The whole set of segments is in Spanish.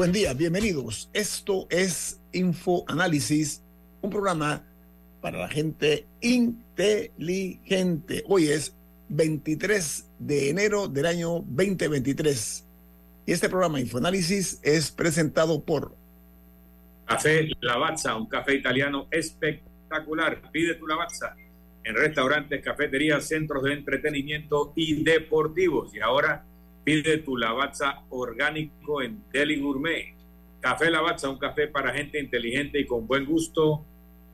Buen día, bienvenidos. Esto es Info Análisis, un programa para la gente inteligente. Hoy es 23 de enero del año 2023. Y este programa Infoanálisis es presentado por Café Lavazza, un café italiano espectacular. Pide tu Lavazza en restaurantes, cafeterías, centros de entretenimiento y deportivos. Y ahora Pide tu Lavazza orgánico en Deli Gourmet. Café Lavazza, un café para gente inteligente y con buen gusto,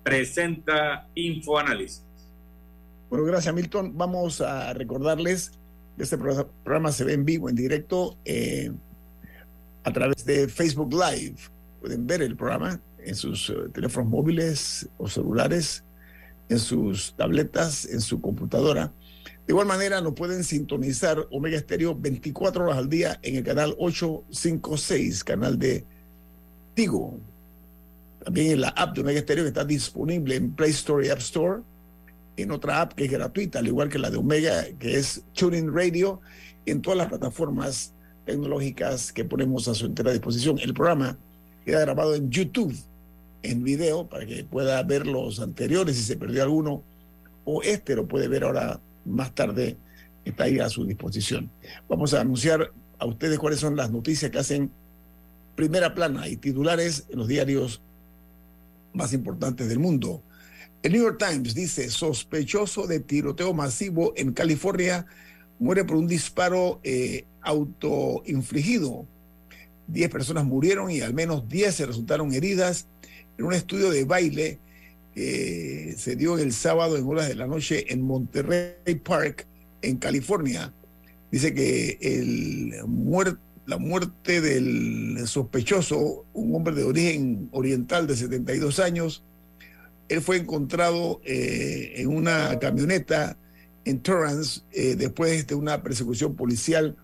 presenta Infoanálisis. Bueno, gracias Milton. Vamos a recordarles que este programa se ve en vivo, en directo, eh, a través de Facebook Live. Pueden ver el programa en sus uh, teléfonos móviles o celulares, en sus tabletas, en su computadora de igual manera, nos pueden sintonizar Omega Estéreo 24 horas al día en el canal 856, canal de Tigo. También en la app de Omega Estéreo que está disponible en Play Store y App Store. En otra app que es gratuita, al igual que la de Omega, que es Tuning Radio, en todas las plataformas tecnológicas que ponemos a su entera disposición. El programa queda grabado en YouTube, en video, para que pueda ver los anteriores si se perdió alguno, o este lo puede ver ahora más tarde está ahí a su disposición. Vamos a anunciar a ustedes cuáles son las noticias que hacen primera plana y titulares en los diarios más importantes del mundo. El New York Times dice, sospechoso de tiroteo masivo en California muere por un disparo eh, autoinfligido. Diez personas murieron y al menos diez se resultaron heridas en un estudio de baile eh, se dio el sábado en horas de la noche en Monterrey Park, en California. Dice que la muerte del sospechoso, un hombre de origen oriental de 72 años, él fue encontrado eh, en una camioneta en Torrance eh, después de una persecución policial.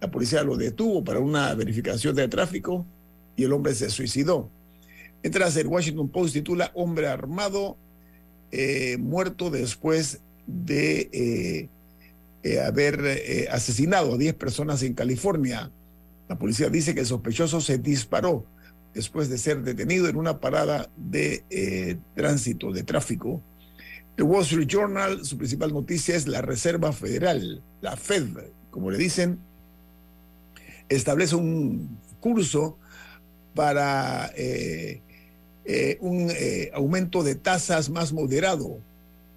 La policía lo detuvo para una verificación de tráfico y el hombre se suicidó. Mientras el Washington Post titula Hombre armado eh, muerto después de eh, eh, haber asesinado a 10 personas en California. La policía dice que el sospechoso se disparó después de ser detenido en una parada de tránsito, de tráfico. El Wall Street Journal, su principal noticia es la Reserva Federal, la Fed, como le dicen, establece un curso para un eh, aumento de tasas más moderado.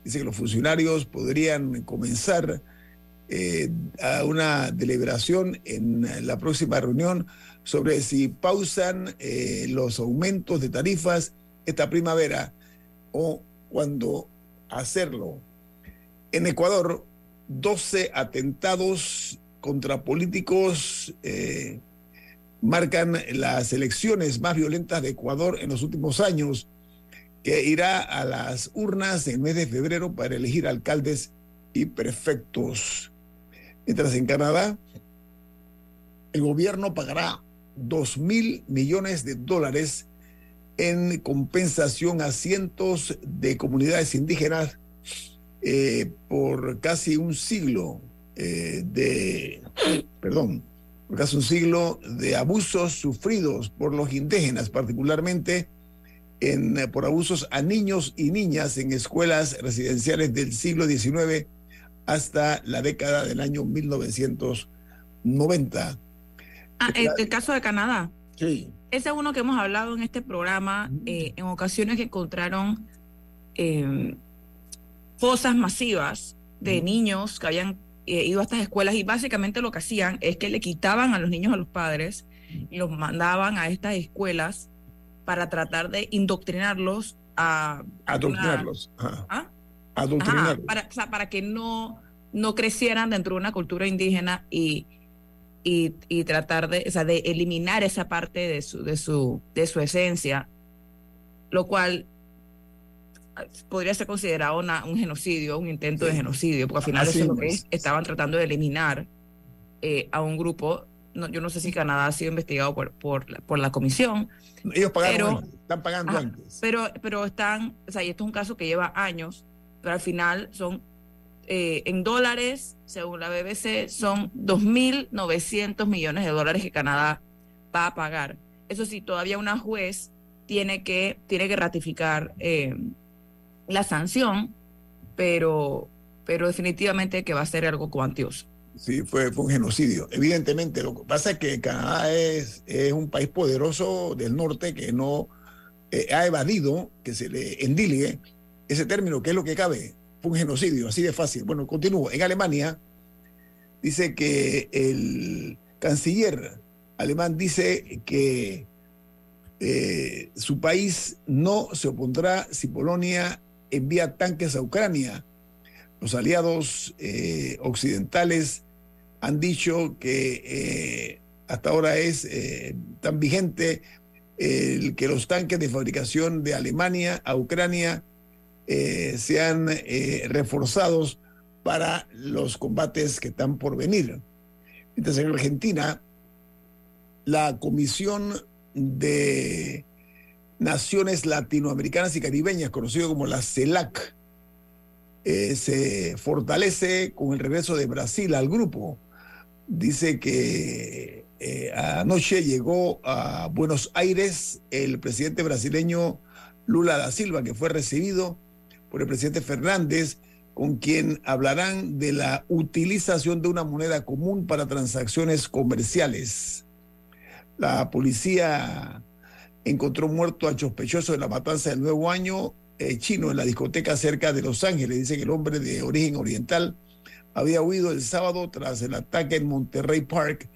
Dice que los funcionarios podrían comenzar eh, a una deliberación en la próxima reunión sobre si pausan los aumentos de tarifas esta primavera o cuando hacerlo. En Ecuador, 12 atentados contra políticos marcan las elecciones más violentas de Ecuador en los últimos años, que irá a las urnas en mes de febrero para elegir alcaldes y prefectos. Mientras en Canadá, el gobierno pagará dos mil millones de dólares en compensación a cientos de comunidades indígenas eh, por casi un siglo eh, de, perdón, casi un siglo de abusos sufridos por los indígenas, particularmente en, eh, por abusos a niños y niñas en escuelas residenciales del siglo XIX hasta la década del año 1990. Ah, el, el caso de Canadá. Sí. Ese es uno que hemos hablado en este programa, eh, en ocasiones que encontraron eh, fosas masivas de niños que habían eh, ido a estas escuelas y básicamente lo que hacían es que le quitaban a los niños a los padres y los mandaban a estas escuelas para tratar de indoctrinarlos a... Adoctrinarlos. una- ¿Ah? Adoctrinarlos. Ajá, para, o sea, para que no, no crecieran dentro de una cultura indígena y, y, y tratar de, o sea, de eliminar esa parte de su, de su, de su esencia, lo cual podría ser considerado una- un genocidio, un intento de genocidio, porque al final Así eso es lo es. que es. estaban tratando de eliminar eh, a un grupo. No, yo no sé si Canadá ha sido investigado por, por, la- por la comisión, Ellos pagaron pero- antes, están pagando Ajá, antes. pero, pero están, o sea, y esto es un caso que lleva años, pero al final son eh, en dólares, según la BBC, son 2.900 millones de dólares que Canadá va a pagar. Eso sí, todavía una juez tiene que, tiene que ratificar eh, la sanción, pero, pero definitivamente que va a ser algo cuantioso. Sí, fue, fue un genocidio. Evidentemente, lo que pasa es que Canadá es, es un país poderoso del norte que no eh, ha evadido que se le endilgue ese término, que es lo que cabe. Fue un genocidio, así de fácil. Bueno, continúo. En Alemania dice que el canciller alemán dice que eh, su país no se opondrá si Polonia envía tanques a Ucrania. Los aliados eh, occidentales han dicho que eh, hasta ahora es eh, tan vigente que los tanques de fabricación de Alemania a Ucrania sean reforzados para los combates que están por venir. Mientras en Argentina, la Comisión de Naciones Latinoamericanas y Caribeñas, conocido como la CELAC, eh, se fortalece con el regreso de Brasil al grupo. Dice que eh, anoche llegó a Buenos Aires el presidente brasileño Lula da Silva, que fue recibido por el presidente Fernández, con quien hablarán de la utilización de una moneda común para transacciones comerciales. La policía encontró muerto al sospechoso de la matanza del nuevo año eh, chino en la discoteca cerca de Los Ángeles. Dice que el hombre de origen oriental había huido el sábado tras el ataque en Monterrey Park,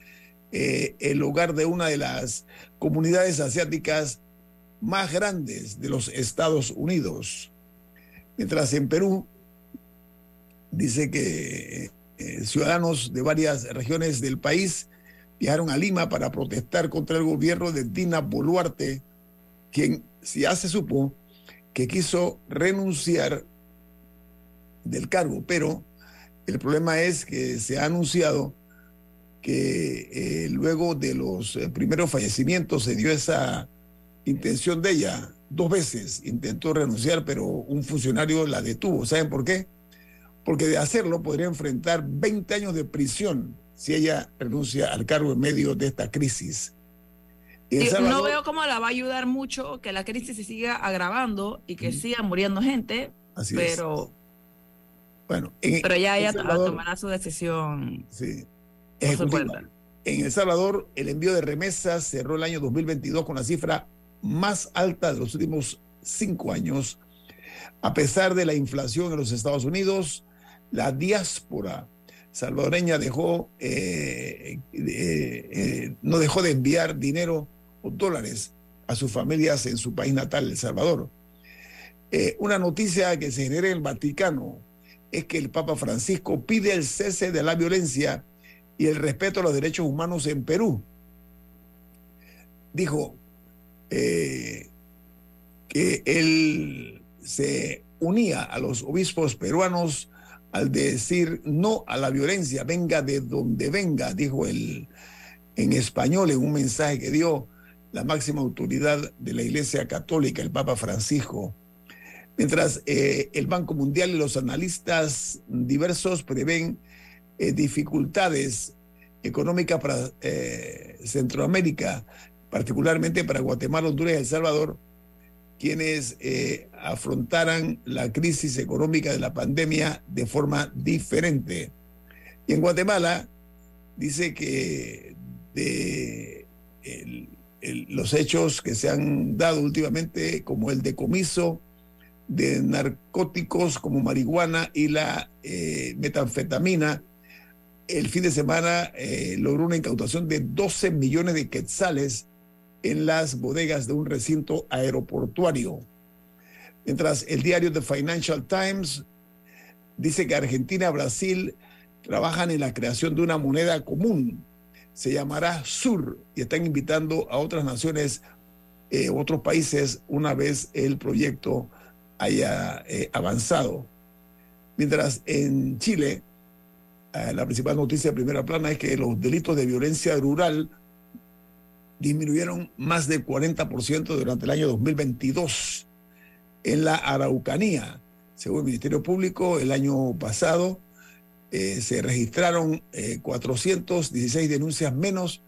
eh, el hogar de una de las comunidades asiáticas más grandes de los Estados Unidos. Mientras en Perú dice que eh, ciudadanos de varias regiones del país viajaron a Lima para protestar contra el gobierno de Dina Boluarte, quien ya se supo que quiso renunciar del cargo, pero el problema es que se ha anunciado que eh, luego de los eh, primeros fallecimientos se dio esa intención de ella. Dos veces intentó renunciar, pero un funcionario la detuvo. ¿Saben por qué? Porque de hacerlo podría enfrentar 20 años de prisión si ella renuncia al cargo en medio de esta crisis. No veo cómo la va a ayudar mucho que la crisis se siga agravando y que Ujú. siga muriendo gente, Así es. pero, Bueno, en, pero ya El ella Salvador- tomará su decisión sí, ejecutiva. En El Salvador, el envío de remesas cerró el año 2022 con la cifra más alta de los últimos cinco años. A pesar de la inflación en los Estados Unidos, la diáspora salvadoreña dejó, eh, eh, eh, no dejó de enviar dinero o dólares a sus familias en su país natal, El Salvador. Una noticia que se genera en el Vaticano es que el Papa Francisco pide el cese de la violencia y el respeto a los derechos humanos en Perú. Dijo que él se unía a los obispos peruanos al decir no a la violencia, venga de donde venga, dijo él en español en un mensaje que dio la máxima autoridad de la Iglesia Católica, el Papa Francisco. Mientras eh, el Banco Mundial y los analistas diversos prevén eh, dificultades económicas para eh, Centroamérica, particularmente para Guatemala, Honduras y El Salvador, quienes eh, afrontaran la crisis económica de la pandemia de forma diferente. Y en Guatemala dice que de los hechos que se han dado últimamente, como el decomiso de narcóticos como marihuana y la eh, metanfetamina. El fin de semana eh, logró una incautación de 12 millones de quetzales en las bodegas de un recinto aeroportuario. Mientras el diario The Financial Times dice que Argentina y Brasil trabajan en la creación de una moneda común. Se llamará SUR y están invitando a otras naciones, eh, otros países, una vez el proyecto haya eh, avanzado. Mientras en Chile, eh, la principal noticia de primera plana es que los delitos de violencia rural disminuyeron más del 40% durante el año 2022 en la Araucanía. Según el Ministerio Público, el año pasado eh, se registraron 416 denuncias menos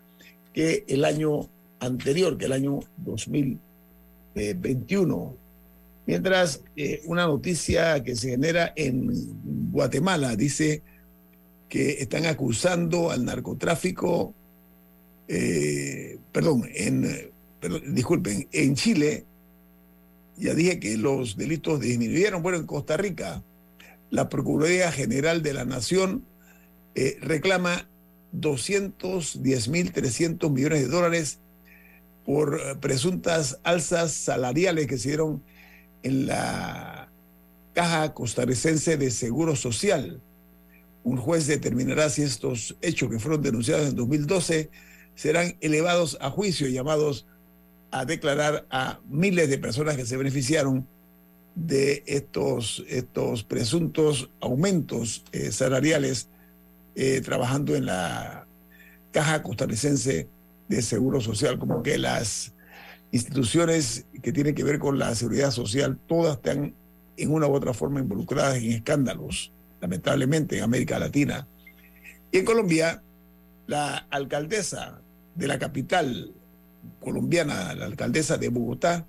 que el año anterior, que el año 2021. Mientras eh, una noticia que se genera en Guatemala dice que están acusando al narcotráfico, eh, perdón, en, disculpen, en Chile, ya dije que los delitos disminuyeron, bueno, en Costa Rica, la Procuraduría General de la Nación eh, reclama 210.300 millones de dólares por presuntas alzas salariales que se dieron en la Caja Costarricense de Seguro Social. Un juez determinará si estos hechos que fueron denunciados en 2012 serán elevados a juicio y llamados a declarar a miles de personas que se beneficiaron de estos, estos presuntos aumentos eh, salariales eh, trabajando en la Caja Costarricense de Seguro Social, como que las instituciones que tienen que ver con la seguridad social, todas están en una u otra forma involucradas en escándalos, lamentablemente en América Latina. Y en Colombia, la alcaldesa de la capital colombiana, la alcaldesa de Bogotá,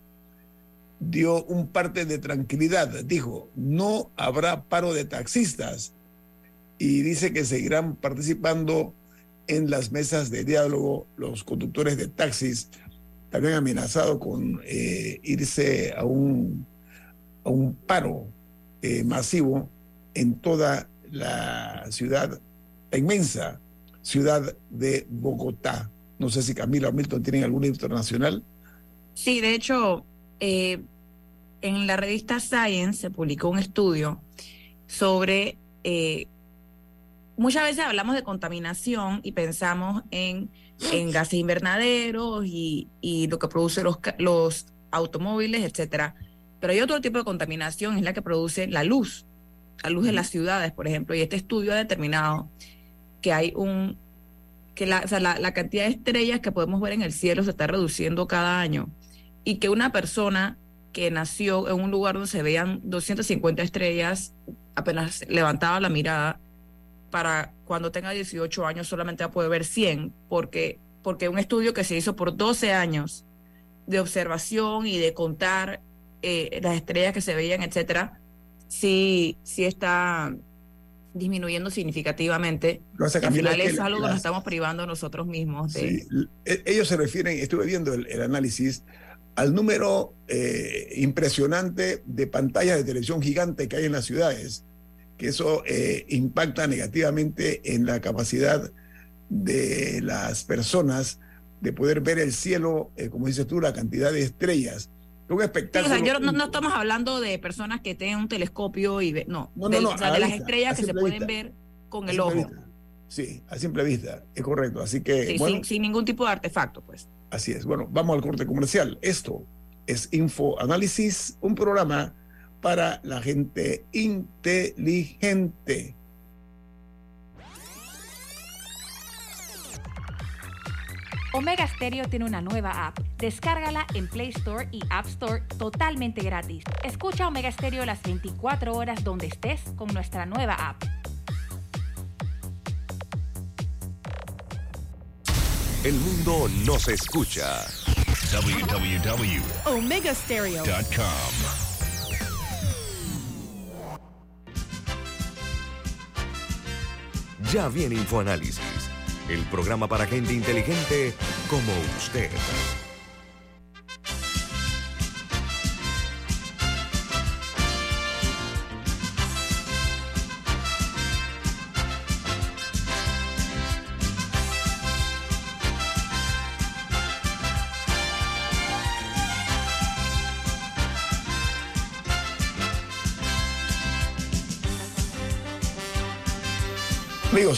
dio un parte de tranquilidad. Dijo, no habrá paro de taxistas y dice que seguirán participando en las mesas de diálogo los conductores de taxis habían amenazado con eh, irse a un, a un paro eh, masivo en toda la ciudad, la inmensa ciudad de Bogotá. No sé si Camila o Milton tienen alguna internacional. Sí, de hecho, eh, en la revista Science se publicó un estudio sobre, muchas veces hablamos de contaminación y pensamos en en gases invernaderos y, y lo que produce los, los automóviles, etcétera. Pero hay otro tipo de contaminación, es la que produce la luz, la luz en las ciudades, por ejemplo. Y este estudio ha determinado que hay un que la, la, cantidad de estrellas que podemos ver en el cielo se está reduciendo cada año y que una persona que nació en un lugar donde se veían 250 estrellas apenas levantaba la mirada para cuando tenga 18 años solamente va a poder ver 100, porque, porque un estudio que se hizo por 12 años de observación y de contar eh, las estrellas que se veían, etcétera, sí, sí está disminuyendo significativamente. No, al final es, algo que nos estamos privando nosotros mismos. De... Sí, e, ellos se refieren, estuve viendo el, el análisis, al número eh, impresionante de pantallas de televisión gigante que hay en las ciudades que eso eh, impacta negativamente en la capacidad de las personas de poder ver el cielo, eh, como dices tú, la cantidad de estrellas. Un espectáculo. Sí, o sea, yo no, no, estamos hablando de personas que tengan un telescopio y ve, no, no, de, o sea, de las estrellas que se pueden vista, ver con el ojo. Vista. Sí, a simple vista, es correcto. Así que. Sí, bueno, sin, sin, ningún tipo de artefacto, pues. Así es. Bueno, vamos al corte comercial. Esto es Info Análisis, un programa para la gente inteligente. Omega Stereo tiene una nueva app. Descárgala en Play Store y App Store totalmente gratis. Escucha Omega Stereo las 24 horas donde estés con nuestra nueva app. El mundo nos escucha. www.omegastereo.com Ya viene InfoAnálisis, el programa para gente inteligente como usted.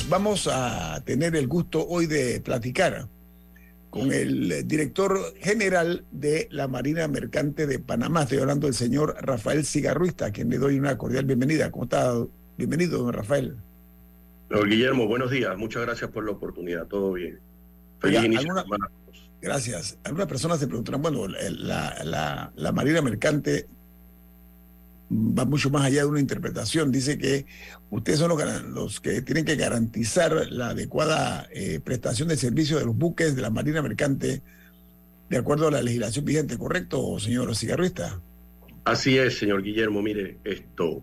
Vamos a tener el gusto hoy de platicar con el director general de la Marina Mercante de Panamá. Estoy hablando del señor Rafael Cigarruista, a quien le doy una cordial bienvenida. ¿Cómo está? Bienvenido, don Rafael. Don Guillermo, buenos días. Muchas gracias por la oportunidad. Todo bien. Feliz Oiga, inicio de ¿alguna- semana a todos. Gracias. Algunas personas se preguntarán, bueno, la- la Marina Mercante va mucho más allá de una interpretación. Dice que ustedes son los, que tienen que garantizar la adecuada eh, prestación de servicio de los buques de la Marina Mercante de acuerdo a la legislación vigente, ¿correcto, señor cigarrista? Así es, señor Guillermo. Mire, esto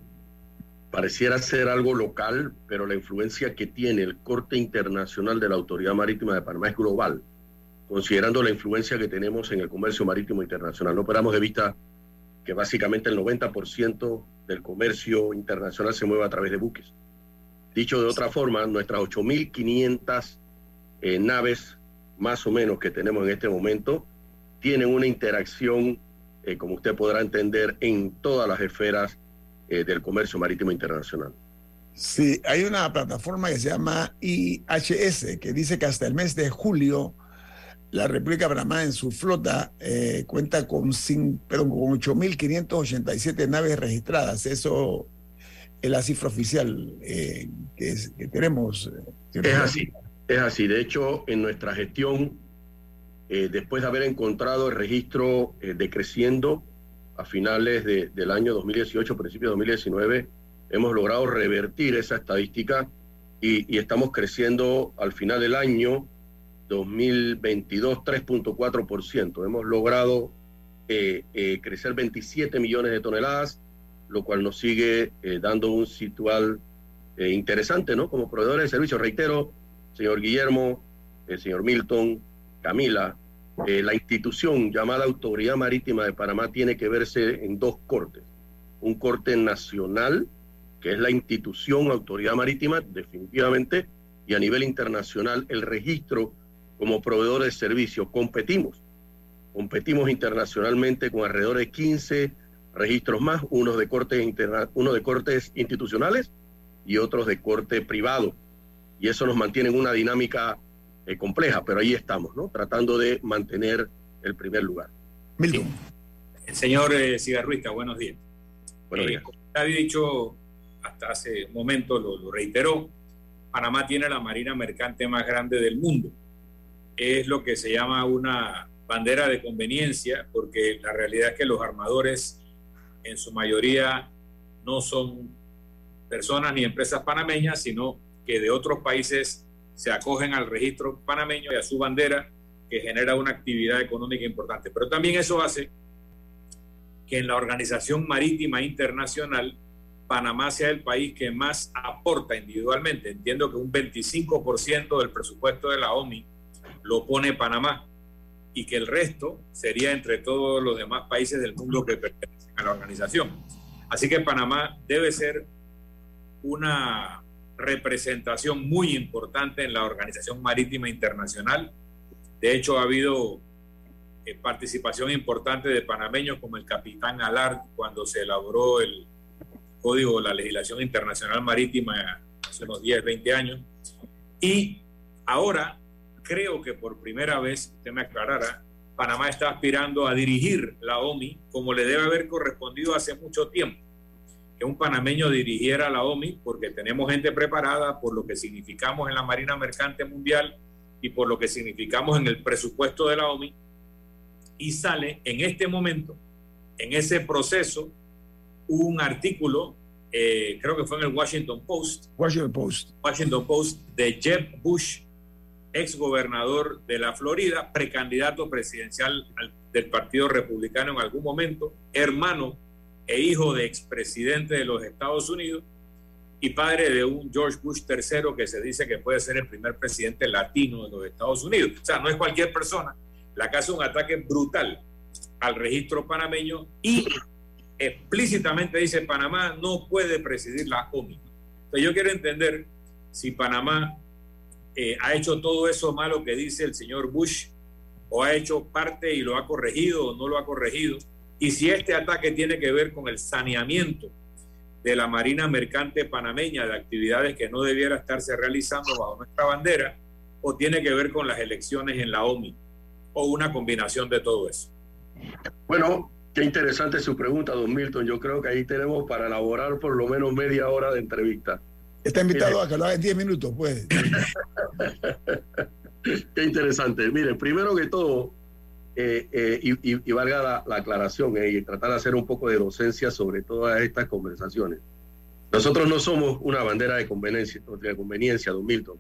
pareciera ser algo local, pero la influencia que tiene el corte internacional de la Autoridad Marítima de Panamá es global, considerando la influencia que tenemos en el comercio marítimo internacional. No perdamos de vista que básicamente el 90% del comercio internacional se mueve a través de buques. Dicho de otra forma, nuestras 8.500 eh, naves, más o menos, que tenemos en este momento, tienen una interacción, eh, como usted podrá entender, en todas las esferas eh, del comercio marítimo internacional. Sí, hay una plataforma que se llama IHS que dice que hasta el mes de julio la República Panamá en su flota eh, cuenta con, cin- perdón, con 8.587 naves registradas. Eso es la cifra oficial eh, que, es- que tenemos. eh, señor Es así, es así. De hecho, en nuestra gestión, eh, después de haber encontrado el registro eh, decreciendo a finales de- del año 2018, principio de 2019, hemos logrado revertir esa estadística y, y estamos creciendo al final del año 2022 3.4%. Hemos logrado eh, eh, crecer 27 millones de toneladas, lo cual nos sigue eh, dando un situal interesante, ¿no? Como proveedores de servicios. Reitero, señor Guillermo, señor Milton, Camila, la institución llamada Autoridad Marítima de Panamá tiene que verse en dos cortes. Un corte nacional, que es la institución Autoridad Marítima, definitivamente, y a nivel internacional el registro como proveedor de servicios. Competimos, competimos internacionalmente con alrededor de 15 registros más, unos de cortes, interna uno de cortes institucionales y otros de corte privado. Y eso nos mantiene en una dinámica eh, compleja, pero ahí estamos, ¿no? Tratando de mantener el primer lugar. Milton. El señor eh, Cigarruista, buenos días. Buenos Eh, días. como usted había dicho hasta hace un momento, lo, lo reiteró, Panamá tiene la marina mercante más grande del mundo. Es lo que se llama una bandera de conveniencia, porque la realidad es que los armadores en su mayoría no son personas ni empresas panameñas, sino que de otros países se acogen al registro panameño y a su bandera, que genera una actividad económica importante. Pero también eso hace que en la Organización Marítima Internacional Panamá sea el país que más aporta individualmente. Entiendo que un 25% del presupuesto de la OMI lo pone Panamá y que el resto sería entre todos los demás países del mundo que pertenecen a la organización. Así que Panamá debe ser una representación muy importante en la Organización Marítima Internacional. De hecho, ha habido eh, participación importante de panameños como el capitán Alard cuando se elaboró el código, la legislación internacional marítima hace unos 10, 20 años. Y ahora creo que por primera vez, usted me aclarará, Panamá está aspirando a dirigir la OMI como le debe haber correspondido hace mucho tiempo. Que un panameño dirigiera la OMI porque tenemos gente preparada por lo que significamos en la Marina Mercante Mundial y por lo que significamos en el presupuesto de la OMI. Y sale en este momento, en ese proceso, un artículo, eh, creo que fue en el Washington Post, Washington Post. Washington Post, de Jeb Bush, ex gobernador de la Florida, precandidato presidencial al- del Partido Republicano en algún momento, hermano e hijo de expresidente de los Estados Unidos y padre de un George Bush III que se dice que puede ser el primer presidente latino de los Estados Unidos. O sea, no es cualquier persona la hace un ataque brutal al registro panameño y explícitamente dice Panamá no puede presidir la OMI. Entonces yo quiero entender si Panamá eh, ha hecho todo eso malo que dice el señor Bush o ha hecho parte y lo ha corregido o no lo ha corregido y si este ataque tiene que ver con el saneamiento de la Marina Mercante Panameña de actividades que no debiera estarse realizando bajo nuestra bandera o tiene que ver con las elecciones en la OMI o una combinación de todo eso? Bueno, qué interesante su pregunta, don Milton. Yo creo que ahí tenemos para elaborar por lo menos media hora de entrevista. Está invitado a que lo haga en 10 minutos, pues. Qué interesante. Mire, primero que todo, eh, eh, y, y- y valga la, la aclaración eh, y tratar de hacer un poco de docencia sobre todas estas conversaciones. Nosotros no somos una bandera de conveniencia, de conveniencia, don Milton.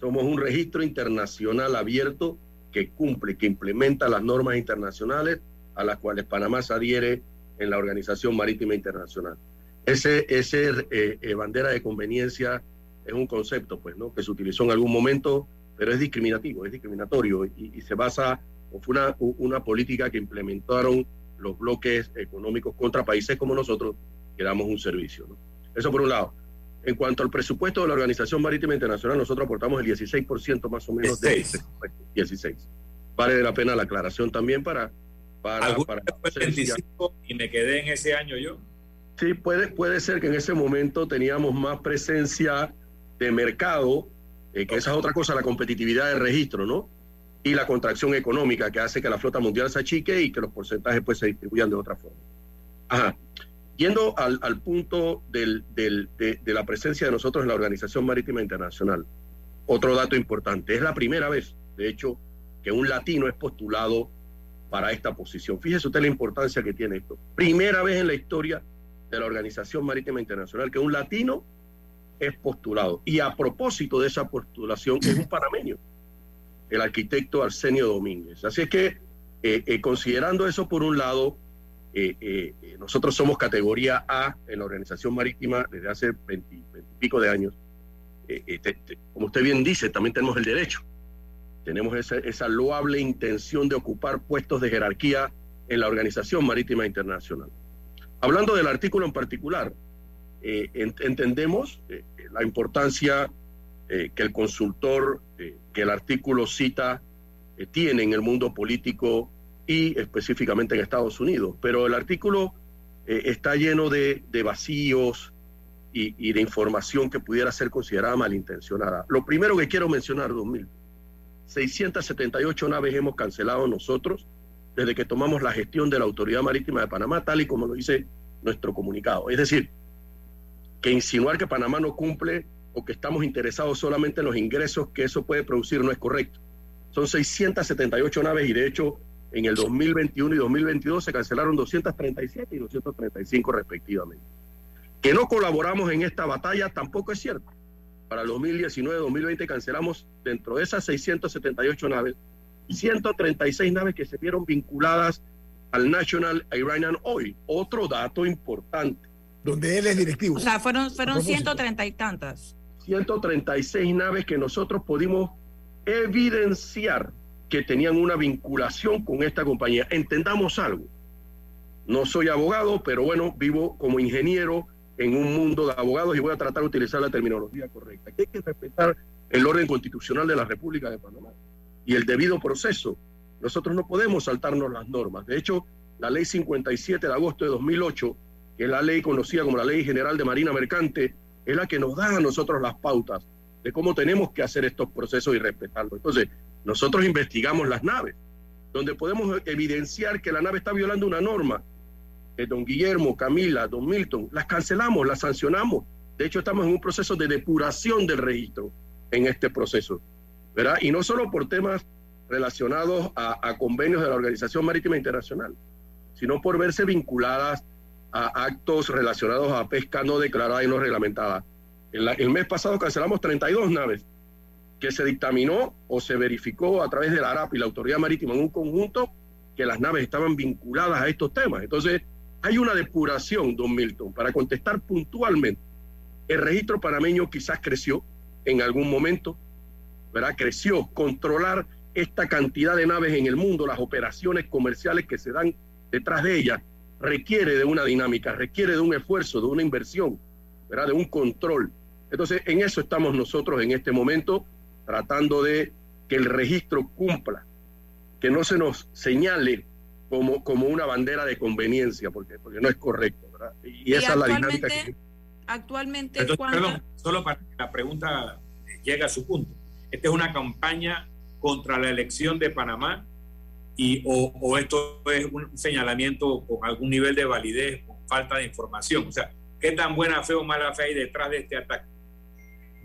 Somos un registro internacional abierto que cumple, que implementa las normas internacionales a las cuales Panamá se adhiere en la Organización Marítima Internacional. Ese, ese eh, eh, bandera de conveniencia es un concepto, pues, ¿no? Que se utilizó en algún momento, pero es discriminativo, es discriminatorio y, y se basa, o fue una, una política que implementaron los bloques económicos contra países como nosotros, que damos un servicio, ¿no? Eso por un lado. En cuanto al presupuesto de la Organización Marítima Internacional, nosotros aportamos el 16% más o menos del 16. presupuesto. 16. Vale la pena la aclaración también para... para, ¿Alguna para vez fue 25 y me quedé en ese año yo? Sí, puede, puede ser que en ese momento teníamos más presencia de mercado, eh, que esa es otra cosa, la competitividad del registro, ¿no? Y la contracción económica que hace que la flota mundial se achique y que los porcentajes pues se distribuyan de otra forma. Ajá. Yendo al, al punto del, del- de, de la presencia de nosotros en la Organización Marítima Internacional, otro dato importante, es la primera vez, de hecho, que un latino es postulado para esta posición. Fíjese usted la importancia que tiene esto. Primera vez en la historia de la Organización Marítima Internacional que un latino es postulado. Y a propósito de esa postulación, es un panameño, el arquitecto Arsenio Domínguez. Así es que, eh, eh, considerando eso por un lado, eh, nosotros somos categoría A en la Organización Marítima desde hace 20, 20 y pico de años. Como usted bien dice, también tenemos el derecho. Tenemos esa, esa loable intención de ocupar puestos de jerarquía en la Organización Marítima Internacional. Hablando del artículo en particular, eh, ent- entendemos eh, la importancia eh, que el consultor, eh, que el artículo cita, eh, tiene en el mundo político y específicamente en Estados Unidos. Pero el artículo eh, está lleno de, de vacíos y, y de información que pudiera ser considerada malintencionada. Lo primero que quiero mencionar, 2000, 678 naves hemos cancelado nosotros desde que tomamos la gestión de la Autoridad Marítima de Panamá, tal y como lo dice nuestro comunicado. Es decir, que insinuar que Panamá no cumple o que estamos interesados solamente en los ingresos que eso puede producir no es correcto. Son 678 naves y de hecho en el 2021 y 2022 se cancelaron 237 y 235 respectivamente. Que no colaboramos en esta batalla tampoco es cierto. Para el 2019-2020 cancelamos dentro de esas 678 naves 136 naves que se vieron vinculadas al National Iranian Oil. Otro dato importante. Donde él es directivo. O sea, fueron, fueron propósito. 130 y tantas. 136 naves que nosotros pudimos evidenciar que tenían una vinculación con esta compañía. Entendamos algo. No soy abogado, pero bueno, vivo como ingeniero en un mundo de abogados y voy a tratar de utilizar la terminología correcta. Que hay que respetar el orden constitucional de la República de Panamá y el debido proceso. Nosotros no podemos saltarnos las normas. De hecho, la ley 57 de agosto de 2008, que es la ley conocida como la Ley General de Marina Mercante, es la que nos da a nosotros las pautas de cómo tenemos que hacer estos procesos y respetarlos. Entonces, nosotros investigamos las naves, donde podemos evidenciar que la nave está violando una norma. Eh, don Guillermo, Camila, don Milton, las cancelamos, las sancionamos. De hecho, estamos en un proceso de depuración del registro en este proceso. ¿Verdad? Y no solo por temas relacionados a, a convenios de la Organización Marítima Internacional, sino por verse vinculadas a actos relacionados a pesca no declarada y no reglamentada. El, el mes pasado cancelamos 32 naves que se dictaminó o se verificó a través de la ARAP y la Autoridad Marítima en un conjunto que las naves estaban vinculadas a estos temas. Entonces, hay una depuración, don Milton, para contestar puntualmente. El registro panameño quizás creció en algún momento, ¿verdad? Creció. Controlar esta cantidad de naves en el mundo, las operaciones comerciales que se dan detrás de ellas, requiere de una dinámica, requiere de un esfuerzo, de una inversión, ¿verdad? De un control. Entonces, en eso estamos nosotros en este momento, tratando de que el registro cumpla, que no se nos señale como, como una bandera de conveniencia, porque, porque no es correcto, ¿verdad? Y, Y esa es la dinámica actualmente- que... actualmente Entonces, perdón, solo para que la pregunta llegue a su punto. Esta es una campaña contra la elección de Panamá y o, esto es un señalamiento con algún nivel de validez, con falta de información. O sea, ¿qué tan buena fe o mala fe hay detrás de este ataque?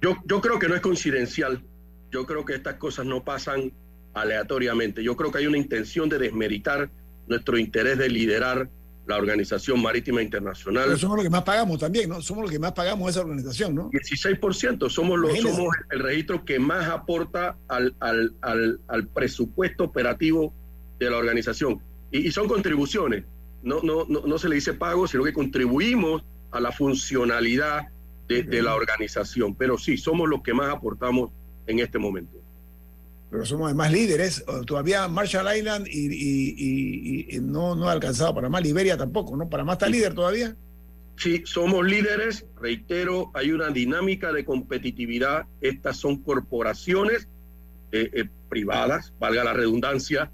Yo, yo creo que no es coincidencial. Yo creo que estas cosas no pasan aleatoriamente. Yo creo que hay una intención de desmeritar nuestro interés de liderar la Organización Marítima Internacional. Pero somos los que más pagamos también, ¿no? Somos los que más pagamos esa organización, ¿no? 16%, somos, los, somos el registro que más aporta al, al, al, al presupuesto operativo de la organización. Y, y son contribuciones, no, no, no, no se le dice pago, sino que contribuimos a la funcionalidad de, de la organización. Pero sí, somos los que más aportamos en este momento. Pero somos además líderes. Todavía Marshall Island y, y- y- y no, no ha alcanzado Panamá, Liberia tampoco, ¿no? Panamá está líder todavía. Sí, somos líderes, reitero, hay una dinámica de competitividad. Estas son corporaciones eh, eh, privadas, valga la redundancia,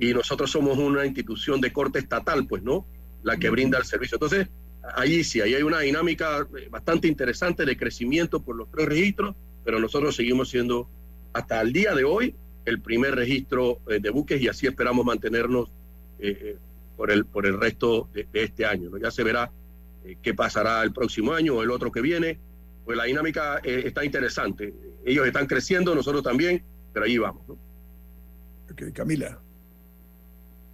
y nosotros somos una institución de corte estatal, pues, ¿no? La que brinda el servicio. Entonces, ahí sí, ahí hay una dinámica eh, bastante interesante de crecimiento por los tres registros, pero nosotros seguimos siendo, hasta el día de hoy, el primer registro eh, de buques y así esperamos mantenernos eh, eh, por, el, por el resto de, de este año. ¿no? Ya se verá eh, qué pasará el próximo año o el otro que viene. Pues la dinámica eh, está interesante. Ellos están creciendo, nosotros también, pero ahí vamos. ¿no? Ok, Camila.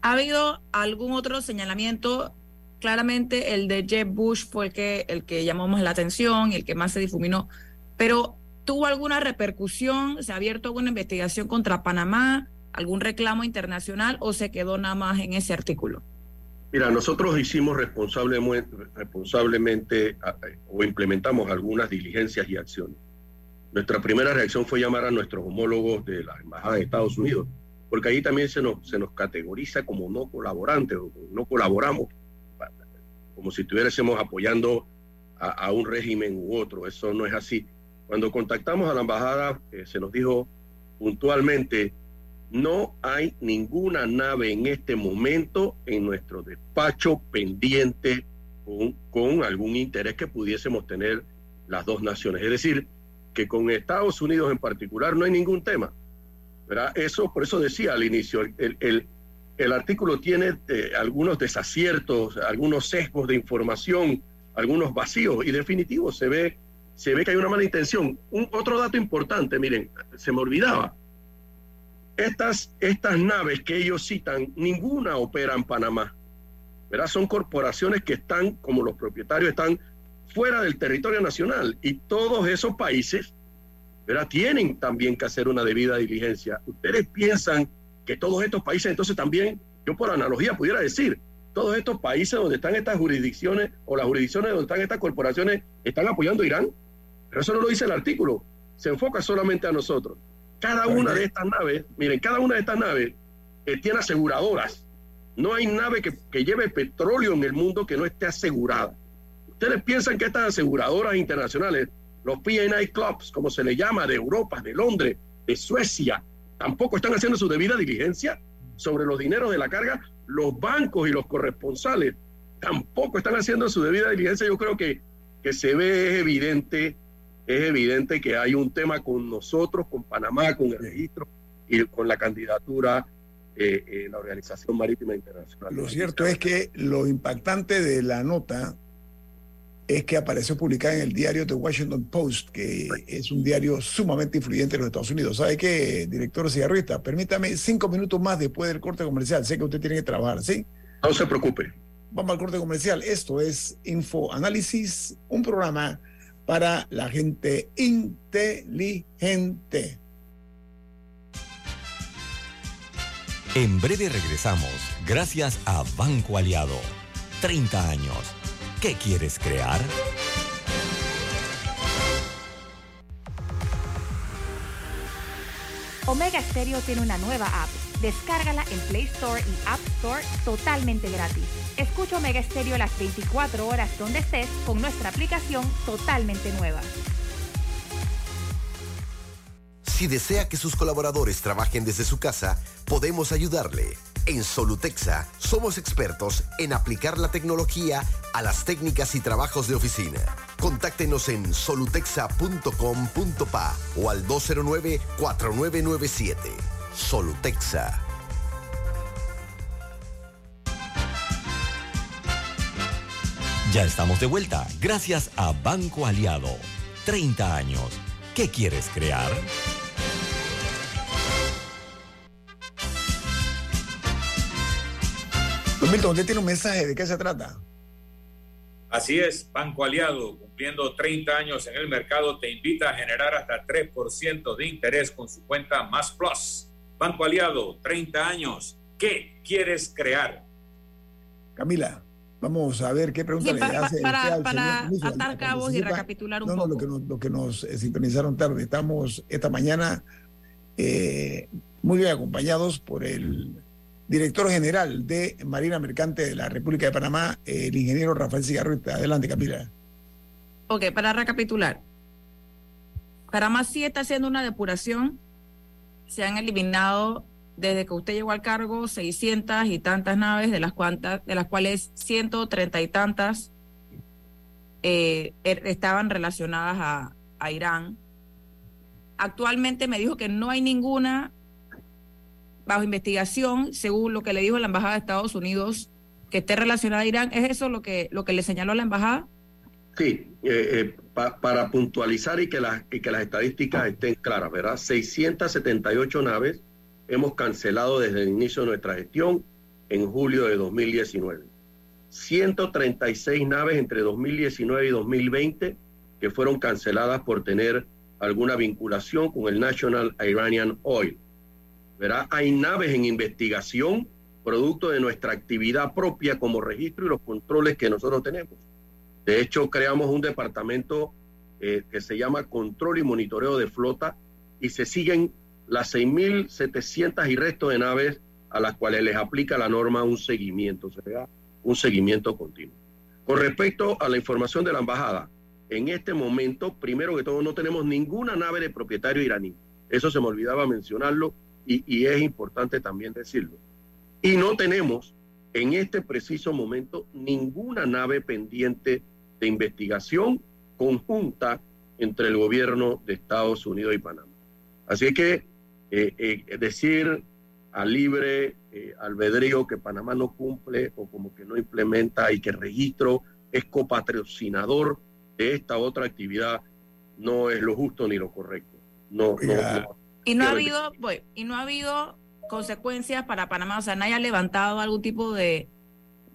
¿Ha habido algún otro señalamiento? Claramente el de Jeb Bush fue el que, el que llamó más la atención y el que más se difuminó, pero ¿tuvo alguna repercusión? ¿Se ha abierto alguna investigación contra Panamá? ¿Algún reclamo internacional o se quedó nada más en ese artículo? Mira, nosotros hicimos responsablemente, o implementamos algunas diligencias y acciones. Nuestra primera reacción fue llamar a nuestros homólogos de la Embajada de Estados Unidos, porque ahí también se nos, se nos categoriza como no colaborantes o no colaboramos, como si estuviésemos apoyando a un régimen u otro. Eso no es así. Cuando contactamos a la embajada, eh, se nos dijo puntualmente, no hay ninguna nave en este momento en nuestro despacho pendiente con, con algún interés que pudiésemos tener las dos naciones. Es decir, que con Estados Unidos en particular no hay ningún tema. ¿verdad? Eso, por eso decía al inicio, el, el, el artículo tiene eh, algunos desaciertos, algunos sesgos de información, algunos vacíos, y definitivo se ve, se ve que hay una mala intención. Un, otro dato importante, miren, se me olvidaba. Estas, estas naves que ellos citan, ninguna opera en Panamá. ¿verdad? Son corporaciones que están, como los propietarios, están fuera del territorio nacional y todos esos países ¿verdad? tienen también que hacer una debida diligencia. Ustedes piensan que todos estos países, entonces también, yo por analogía pudiera decir, todos estos países donde están estas jurisdicciones o las jurisdicciones donde están estas corporaciones están apoyando a Irán. Pero eso no lo dice el artículo, se enfoca solamente a nosotros. Cada una de estas naves, miren, cada una de estas naves eh, tiene aseguradoras. No hay nave que, que lleve petróleo en el mundo que no esté asegurada. Ustedes piensan que estas aseguradoras internacionales, los P&I Clubs, como se le llama, de Europa, de Londres, de Suecia, tampoco están haciendo su debida diligencia sobre los dineros de la carga. Los bancos y los corresponsales tampoco están haciendo su debida diligencia. Yo creo que, que se ve, evidente, es evidente que hay un tema con nosotros, con Panamá, con el registro y con la candidatura eh, en la Organización Marítima Internacional. Lo cierto es que lo impactante de la nota es que apareció publicada en el diario The Washington Post, que es un diario sumamente influyente en los Estados Unidos. ¿Sabe qué, director cigarrista? Permítame cinco minutos más después del corte comercial. Sé que usted tiene que trabajar, ¿sí? No se preocupe. Vamos al corte comercial. Esto es Info Análisis, un programa para la gente inteligente. En breve regresamos, gracias a Banco Aliado. 30 años. ¿Qué quieres crear? Omega Stereo tiene una nueva app. Descárgala en Play Store y App Store totalmente gratis. Escucha Omega Stereo las 24 horas donde estés con nuestra aplicación totalmente nueva. Si desea que sus colaboradores trabajen desde su casa, podemos ayudarle. En Solutexa somos expertos en aplicar la tecnología a las técnicas y trabajos de oficina. Contáctenos en solutexa.com.pa o al 209-4997. Solutexa. Ya estamos de vuelta, gracias a Banco Aliado. 30 años. ¿Qué quieres crear? Don Milton, usted tiene un mensaje, ¿de qué se trata? Así es, Banco Aliado, cumpliendo 30 años en el mercado, te invita a generar hasta 3% de interés con su cuenta Más Plus. Banco Aliado, 30 años. ¿Qué quieres crear? Camila, vamos a ver qué pregunta Sí, le hace usted para, al para señor atar cabos y recapitular un No, no, poco. lo que nos, lo que nos eh, sintonizaron tarde. Estamos esta mañana eh, muy bien acompañados por el director general de Marina Mercante de la República de Panamá, el ingeniero Rafael Cigarrueta. Adelante, Camila. Ok, para recapitular. Panamá sí está haciendo una depuración. Se han eliminado desde que usted llegó al cargo 600 y tantas naves, de las, cuantas, de las cuales 130 y tantas eh, er- estaban relacionadas a, Irán. Actualmente me dijo que no hay ninguna bajo investigación, según lo que le dijo la Embajada de Estados Unidos, que esté relacionada a Irán. ¿Es eso lo que, lo que le señaló la Embajada? Sí, eh, eh, pa- para puntualizar y que, las, y que las estadísticas estén claras, ¿verdad? 678 naves hemos cancelado desde el inicio de nuestra gestión en julio de 2019. 136 naves entre 2019 y 2020 que fueron canceladas por tener alguna vinculación con el National Iranian Oil. ¿verdad? Hay naves en investigación producto de nuestra actividad propia como registro y los controles que nosotros tenemos. De hecho, creamos un departamento eh, que se llama Control y Monitoreo de Flota y se siguen las 6.700 y resto de naves a las cuales les aplica la norma un seguimiento, o sea, un seguimiento continuo. Con respecto a la información de la embajada, en este momento, primero que todo, no tenemos ninguna nave de propietario iraní. Eso se me olvidaba mencionarlo y es importante también decirlo. Y no tenemos en este preciso momento ninguna nave pendiente de investigación conjunta entre el gobierno de Estados Unidos y Panamá. Así que eh, eh, decir a libre eh, albedrío que Panamá no cumple o como que no implementa y que registro es copatrocinador de esta otra actividad no es lo justo ni lo correcto. No, no, no. Y no ha habido, pues, y no ha habido consecuencias para Panamá, o sea, nadie ha levantado algún tipo de,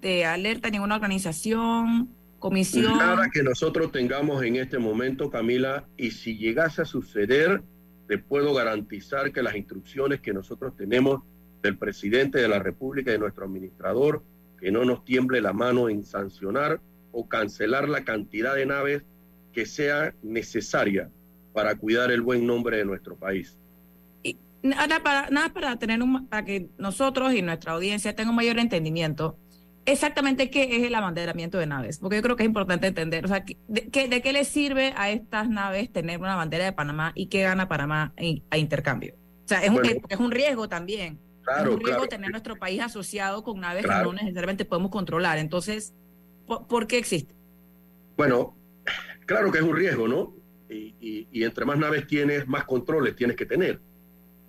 de alerta, ninguna organización, comisión. Nada que nosotros tengamos en este momento, Camila, y si llegase a suceder, te puedo garantizar que las instrucciones que nosotros tenemos del presidente de la República y de nuestro administrador, que no nos tiemble la mano en sancionar o cancelar la cantidad de naves que sea necesaria para cuidar el buen nombre de nuestro país. Nada para, nada para tener un, para que nosotros y nuestra audiencia tengan un mayor entendimiento exactamente qué es el abanderamiento de naves, porque yo creo que es importante entender, o sea, que- de, qué- de qué le sirve a estas naves tener una bandera de Panamá y qué gana Panamá a intercambio. O sea, es un, Bueno. es- es un riesgo también. Claro, es un riesgo claro. tener nuestro país asociado con naves Claro. que no necesariamente podemos controlar. Entonces, ¿por, por qué existe? Bueno, claro que es un riesgo, ¿no? Y, y- y entre más naves tienes, más controles tienes que tener.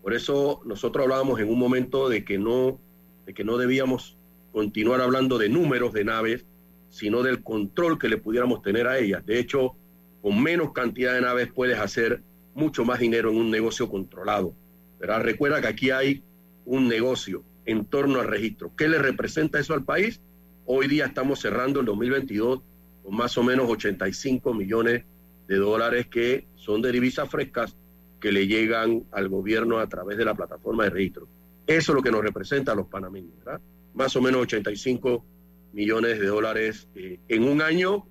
Por eso nosotros hablábamos en un momento de que no, de que no debíamos continuar hablando de números de naves, sino del control que le pudiéramos tener a ellas. De hecho, con menos cantidad de naves puedes hacer mucho más dinero en un negocio controlado. Recuerda que aquí hay un negocio en torno al registro. ¿Qué le representa eso al país? Hoy día estamos cerrando el 2022 con más o menos 85 millones de dólares que son de divisas frescas que le llegan al gobierno a través de la plataforma de registro. Eso es lo que nos representa a los panameños, ¿verdad? Más o menos 85 millones de dólares eh, en un año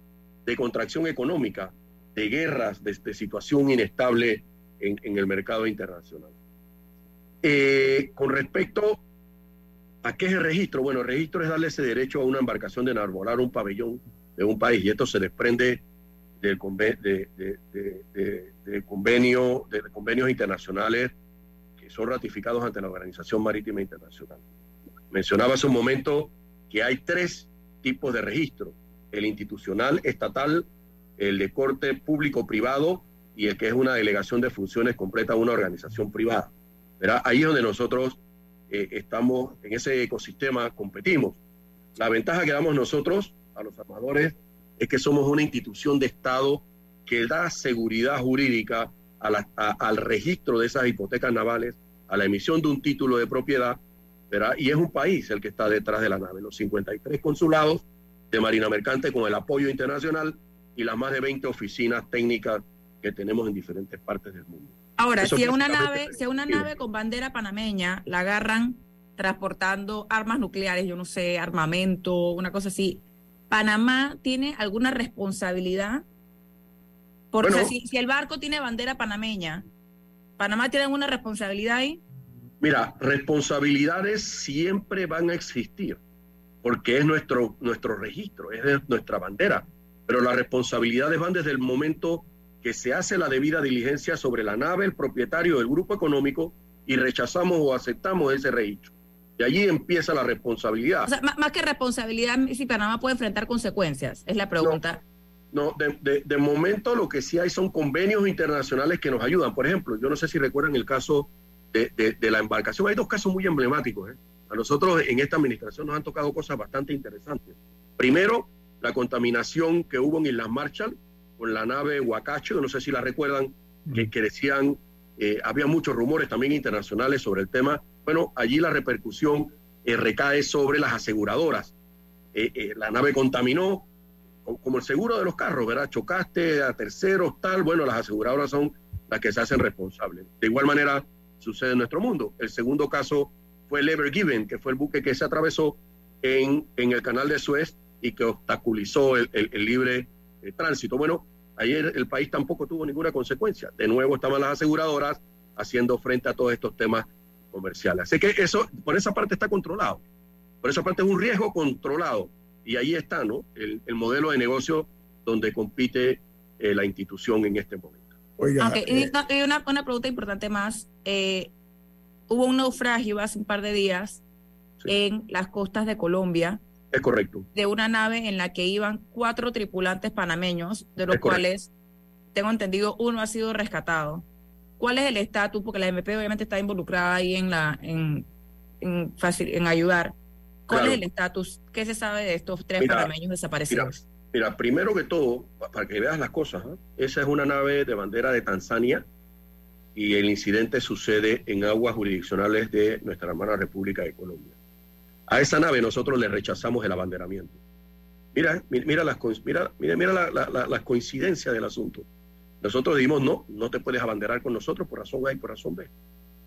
de contracción económica, de guerras, de, situación inestable en, el mercado internacional. Eh, con respecto a qué es el registro, bueno, el registro es darle ese derecho a una embarcación de enarbolar un pabellón de un país y esto se desprende del conven- de, de- de- de- de convenio, de convenios internacionales que son ratificados ante la Organización Marítima Internacional. Mencionaba hace un momento que hay tres tipos de registro, el institucional, estatal el de corte público-privado y el que es una delegación de funciones completa a una organización privada. ¿verdad? Ahí es donde nosotros eh, estamos, en ese ecosistema, competimos. La ventaja que damos nosotros a los armadores es que somos una institución de Estado que da seguridad jurídica al registro de esas hipotecas navales, a la emisión de un título de propiedad, ¿verdad? y es un país el que está detrás de la nave, los 53 consulados de Marina Mercante con el apoyo internacional y las más de 20 oficinas técnicas que tenemos en diferentes partes del mundo. Ahora, Eso si es una nave, si es una nave con bandera panameña, la agarran transportando armas nucleares, yo no sé, armamento, una cosa así. ¿Panamá tiene alguna responsabilidad? Porque Bueno. o sea, si, si el barco tiene bandera panameña, ¿Panamá tiene alguna responsabilidad ahí? Mira, responsabilidades siempre van a existir, porque es nuestro, nuestro registro, es de nuestra bandera, pero las responsabilidades van desde el momento que se hace la debida diligencia sobre la nave, el propietario del grupo económico, y rechazamos o aceptamos ese registro. Y allí empieza la responsabilidad. O sea, má- más que responsabilidad, si Panamá puede enfrentar consecuencias, es la pregunta. No, de, de- de momento lo que sí hay son convenios internacionales que nos ayudan. Por ejemplo, yo no sé si recuerdan el caso de, de- de la embarcación. Hay dos casos muy emblemáticos. ¿eh? A nosotros en esta administración nos han tocado cosas bastante interesantes. Primero, la contaminación que hubo en Islas Marshall con la nave Huacacho, no sé si la recuerdan, que, que decían, eh, había muchos rumores también internacionales sobre el tema. Bueno, allí la repercusión eh, recae sobre las aseguradoras. Eh, eh, la nave contaminó, co- como el seguro de los carros, ¿verdad? Chocaste a terceros, tal, bueno, las aseguradoras son las que se hacen responsables. De igual manera sucede en nuestro mundo. El segundo caso fue el Ever Given, que fue el buque que se atravesó en, en el canal de Suez y que obstaculizó el, el- libre eh, tránsito. Bueno, ayer el país tampoco tuvo ninguna consecuencia. De nuevo estaban las aseguradoras haciendo frente a todos estos temas comerciales. Así que eso, por esa parte está controlado. Por esa parte es un riesgo controlado. Y ahí está, ¿no? El, el modelo de negocio donde compite eh, la institución en este momento. Oiga, eh, y una, una pregunta importante más. Eh, hubo un naufragio hace un par de días Sí. en las costas de Colombia Es correcto. de una nave en la que iban cuatro tripulantes panameños, de los Es correcto. cuales, tengo entendido, uno ha sido rescatado. ¿Cuál es el estatus? Porque la MP obviamente está involucrada ahí en, la, en, en, en ayudar. ¿Cuál Claro. es el estatus? ¿Qué se sabe de estos tres Mira, panameños desaparecidos? Mira, primero que todo, pa- para que veas las cosas, ¿ah? esa es una nave de bandera de Tanzania y el incidente sucede en aguas jurisdiccionales de nuestra hermana República de Colombia. A esa nave nosotros le rechazamos el abanderamiento. Mira, mi- mira, las, mira, mira, mira la, la- la- las coincidencias del asunto. Nosotros dijimos, no, no te puedes abanderar con nosotros por razón A y por razón B.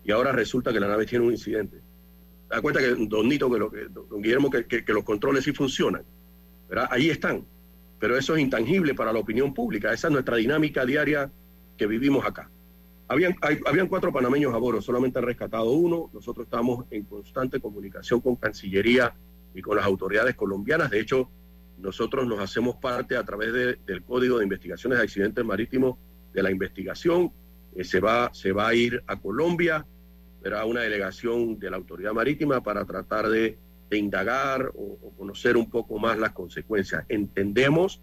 Y ahora resulta que la nave tiene un incidente. Da cuenta que, don Nito, que, lo, don Guillermo, que los controles sí funcionan. ¿verdad? Ahí están. Pero eso es intangible para la opinión pública. Esa es nuestra dinámica diaria que vivimos acá. Habían, habían cuatro panameños a bordo, solamente han rescatado uno. Nosotros estamos en constante comunicación con Cancillería y con las autoridades colombianas. De hecho, nosotros nos hacemos parte a través de- del Código de Investigaciones de Accidentes Marítimos de la investigación. Eh, se, va, se va a ir a Colombia, será una delegación de la Autoridad Marítima para tratar de, de indagar o, conocer un poco más las consecuencias. Entendemos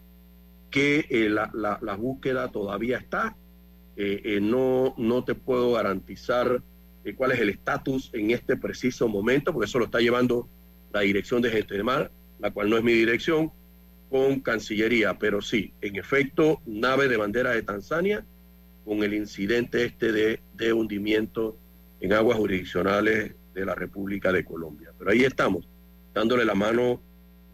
que eh, la, la- búsqueda todavía está. Eh, eh, no, no te puedo garantizar cuál es el estatus en este preciso momento, porque eso lo está llevando la dirección de gente de mar, la cual no es mi dirección, con Cancillería. Pero sí, en efecto, nave de bandera de Tanzania con el incidente este de, de hundimiento en aguas jurisdiccionales de la República de Colombia. Pero ahí estamos, dándole la mano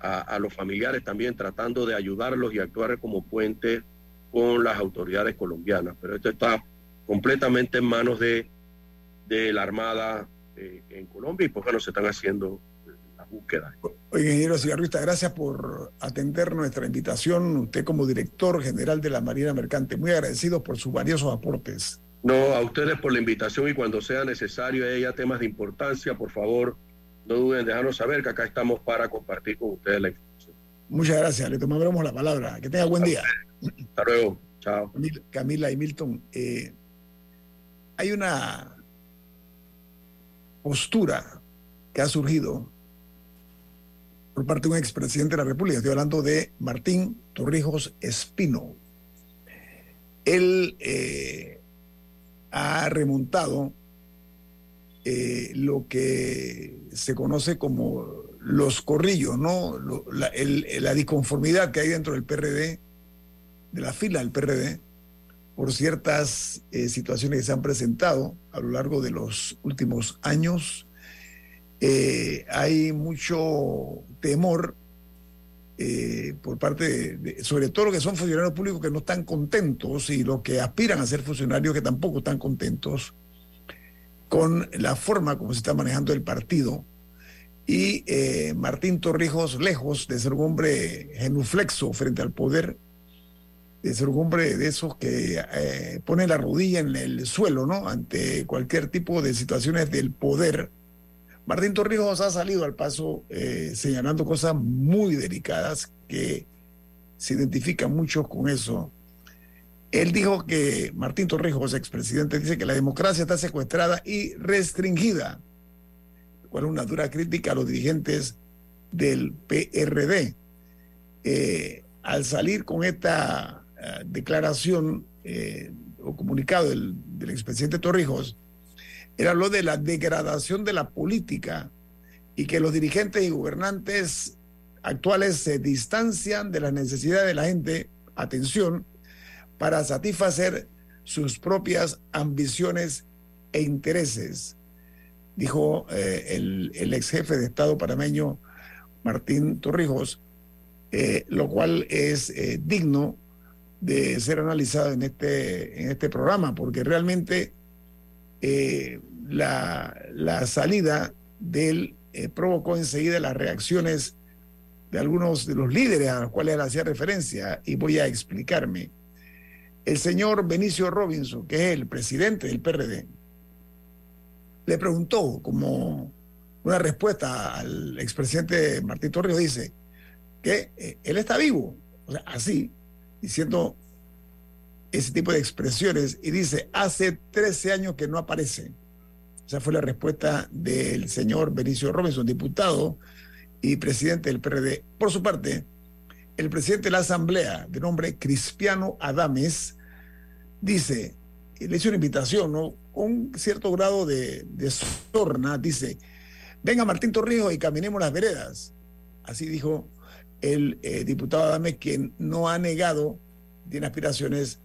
a, a los familiares también, tratando de ayudarlos y actuar como puente con las autoridades colombianas. Pero esto está completamente en manos de, de la Armada eh, en Colombia y pues bueno, se están haciendo las búsquedas. Oiga, ingeniero Cigarrista, gracias por atender nuestra invitación. Usted como director general de la Marina Mercante, muy agradecido por sus valiosos aportes. No, a ustedes por la invitación y cuando sea necesario haya temas de importancia, por favor, no duden en dejarnos saber que acá estamos para compartir con ustedes la información. Muchas gracias, le tomaremos la palabra. Que tenga buen día. Hasta luego, chao. Camil- Camila y Milton, eh, hay una postura que ha surgido por parte de un expresidente de la República. Estoy hablando de Martín Torrijos Espino. él eh, ha remontado eh, lo que se conoce como los corrillos, ¿no? La, disconformidad que hay dentro del PRD, de la fila del PRD, por ciertas eh, situaciones que se han presentado a lo largo de los últimos años. Eh, hay mucho temor por parte de- sobre todo los que son funcionarios públicos que no están contentos y los que aspiran a ser funcionarios que tampoco están contentos con la forma como se está manejando el partido. Y eh, Martín Torrijos, lejos de ser un hombre genuflexo frente al poder, de ser un hombre de esos que eh, pone la rodilla en el suelo, ¿no? Ante cualquier tipo de situaciones del poder. Martín Torrijos ha salido al paso eh, señalando cosas muy delicadas que se identifican mucho con eso. Él dijo que Martín Torrijos, expresidente, dice que la democracia está secuestrada y restringida, lo una dura crítica a los dirigentes del PRD. Eh, al salir con esta eh, declaración eh, o comunicado del, del expresidente Torrijos, él habló de la degradación de la política y que los dirigentes y gobernantes actuales se distancian de las necesidades de la gente, atención, para satisfacer sus propias ambiciones e intereses, dijo eh, el, ex jefe de Estado panameño Martín Torrijos, eh, lo cual es eh, digno de ser analizado en este, en este programa, porque realmente la, la salida de él provocó enseguida las reacciones de algunos de los líderes a los cuales él hacía referencia, y voy a explicarme. El señor Benicio Robinson, que es el presidente del PRD, le preguntó como una respuesta al expresidente Martín Torrijos, dice que eh, él está vivo, así, diciendo ese tipo de expresiones, y dice, hace 13 años que no aparece. Esa fue la respuesta del señor Benicio Robinson, diputado y presidente del PRD. Por su parte, el presidente de la Asamblea, de nombre Cristiano Adames, dice, le hizo una invitación, ¿no? Un cierto grado de, de sorna, dice, venga Martín Torrijos y caminemos las veredas. Así dijo el eh, diputado Adames, quien no ha negado, tiene aspiraciones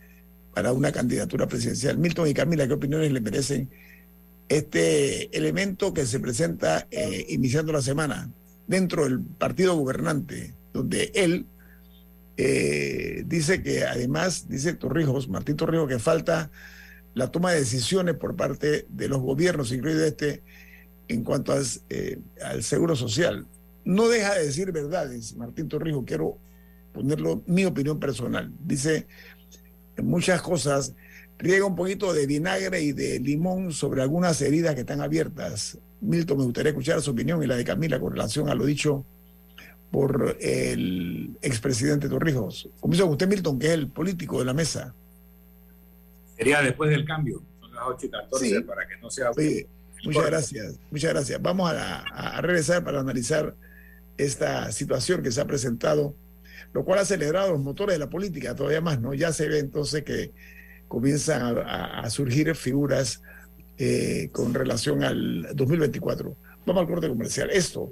para una candidatura presidencial. Milton y Camila, ¿qué opiniones le merecen este elemento que se presenta eh, iniciando la semana dentro del partido gobernante, donde él eh, dice que además, dice Torrijos, Martín Torrijos, que falta la toma de decisiones por parte de los gobiernos, incluido este, en cuanto eh, al seguro social. No deja de decir verdades, Martín Torrijos, quiero ponerlo mi opinión personal. Dice muchas cosas, riega un poquito de vinagre y de limón sobre algunas heridas que están abiertas. Milton, me gustaría escuchar su opinión y la de Camila con relación a lo dicho por el expresidente Torrijos. Comienzo con usted, Milton, que es el político de la mesa. Sería después del cambio, son las 8 y 14 Sí. para que no sea... Muchas gracias, muchas gracias. Vamos a, a regresar para analizar esta situación que se ha presentado, lo cual ha acelerado los motores de la política todavía más, ¿no? Ya se ve entonces que comienzan a surgir figuras eh, con relación al 2024. Vamos al corte comercial. Esto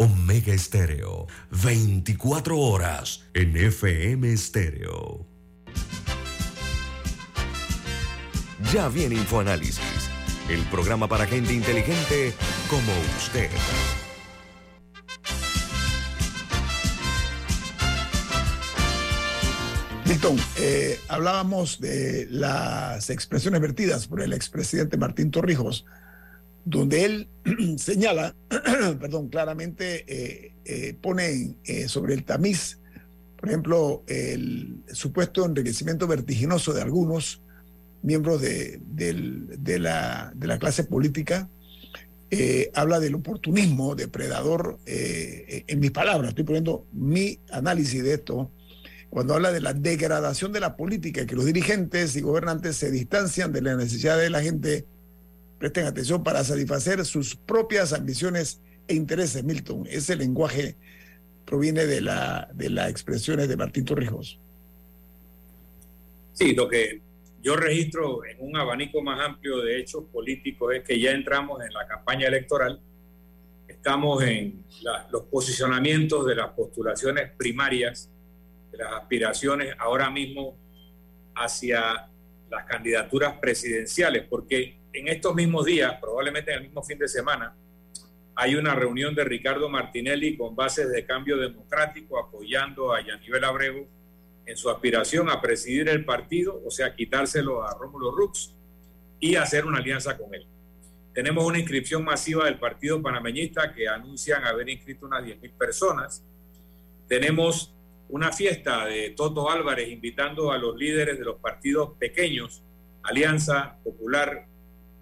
Omega Estéreo, 24 horas en FM Estéreo. Ya viene InfoAnálisis, el programa para gente inteligente como usted. Milton, eh, hablábamos de las expresiones vertidas por el expresidente Martín Torrijos, donde él señala, perdón, claramente eh, eh, pone eh, sobre el tamiz, por ejemplo, el supuesto enriquecimiento vertiginoso de algunos miembros de, la, clase política habla del oportunismo depredador, en mis palabras, estoy poniendo mi análisis de esto, cuando habla de la degradación de la política, que los dirigentes y gobernantes se distancian de la necesidad de la gente, presten atención para satisfacer sus propias ambiciones e intereses, Milton. Ese lenguaje proviene de la de las expresiones de Martín Torrijos. Sí, lo que yo registro en un abanico más amplio de hechos políticos es que ya entramos en la campaña electoral, estamos en los posicionamientos de las postulaciones primarias, de las aspiraciones ahora mismo hacia las candidaturas presidenciales, porque en estos mismos días, probablemente en el mismo fin de semana, hay una reunión de Ricardo Martinelli con bases de cambio democrático apoyando a Yanivel Abrego en su aspiración a presidir el partido, o sea, quitárselo a Rómulo Rux y hacer una alianza con él. Tenemos una inscripción masiva del Partido Panameñista que anuncian haber inscrito unas 10.000 personas. Tenemos una fiesta de Toto Álvarez invitando a los líderes de los partidos pequeños, Alianza Popular,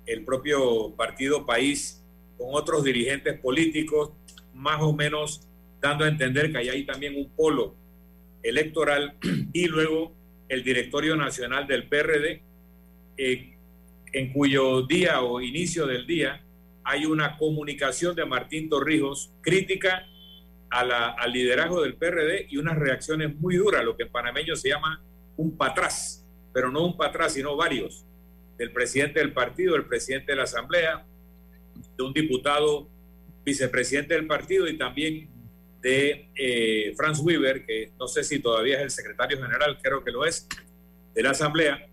el propio Partido País, con otros dirigentes políticos, más o menos dando a entender que hay ahí también un polo electoral y luego el directorio nacional del PRD, eh, en cuyo día o inicio del día hay una comunicación de Martín Torrijos crítica a la, al liderazgo del PRD y unas reacciones muy duras, lo que en panameño se llama un patrás, pero no un patrás, sino varios, del presidente del partido, del presidente de la Asamblea, de un diputado vicepresidente del partido y también de eh, Franz Weber, que no sé si todavía es el secretario general, creo que lo es, de la Asamblea,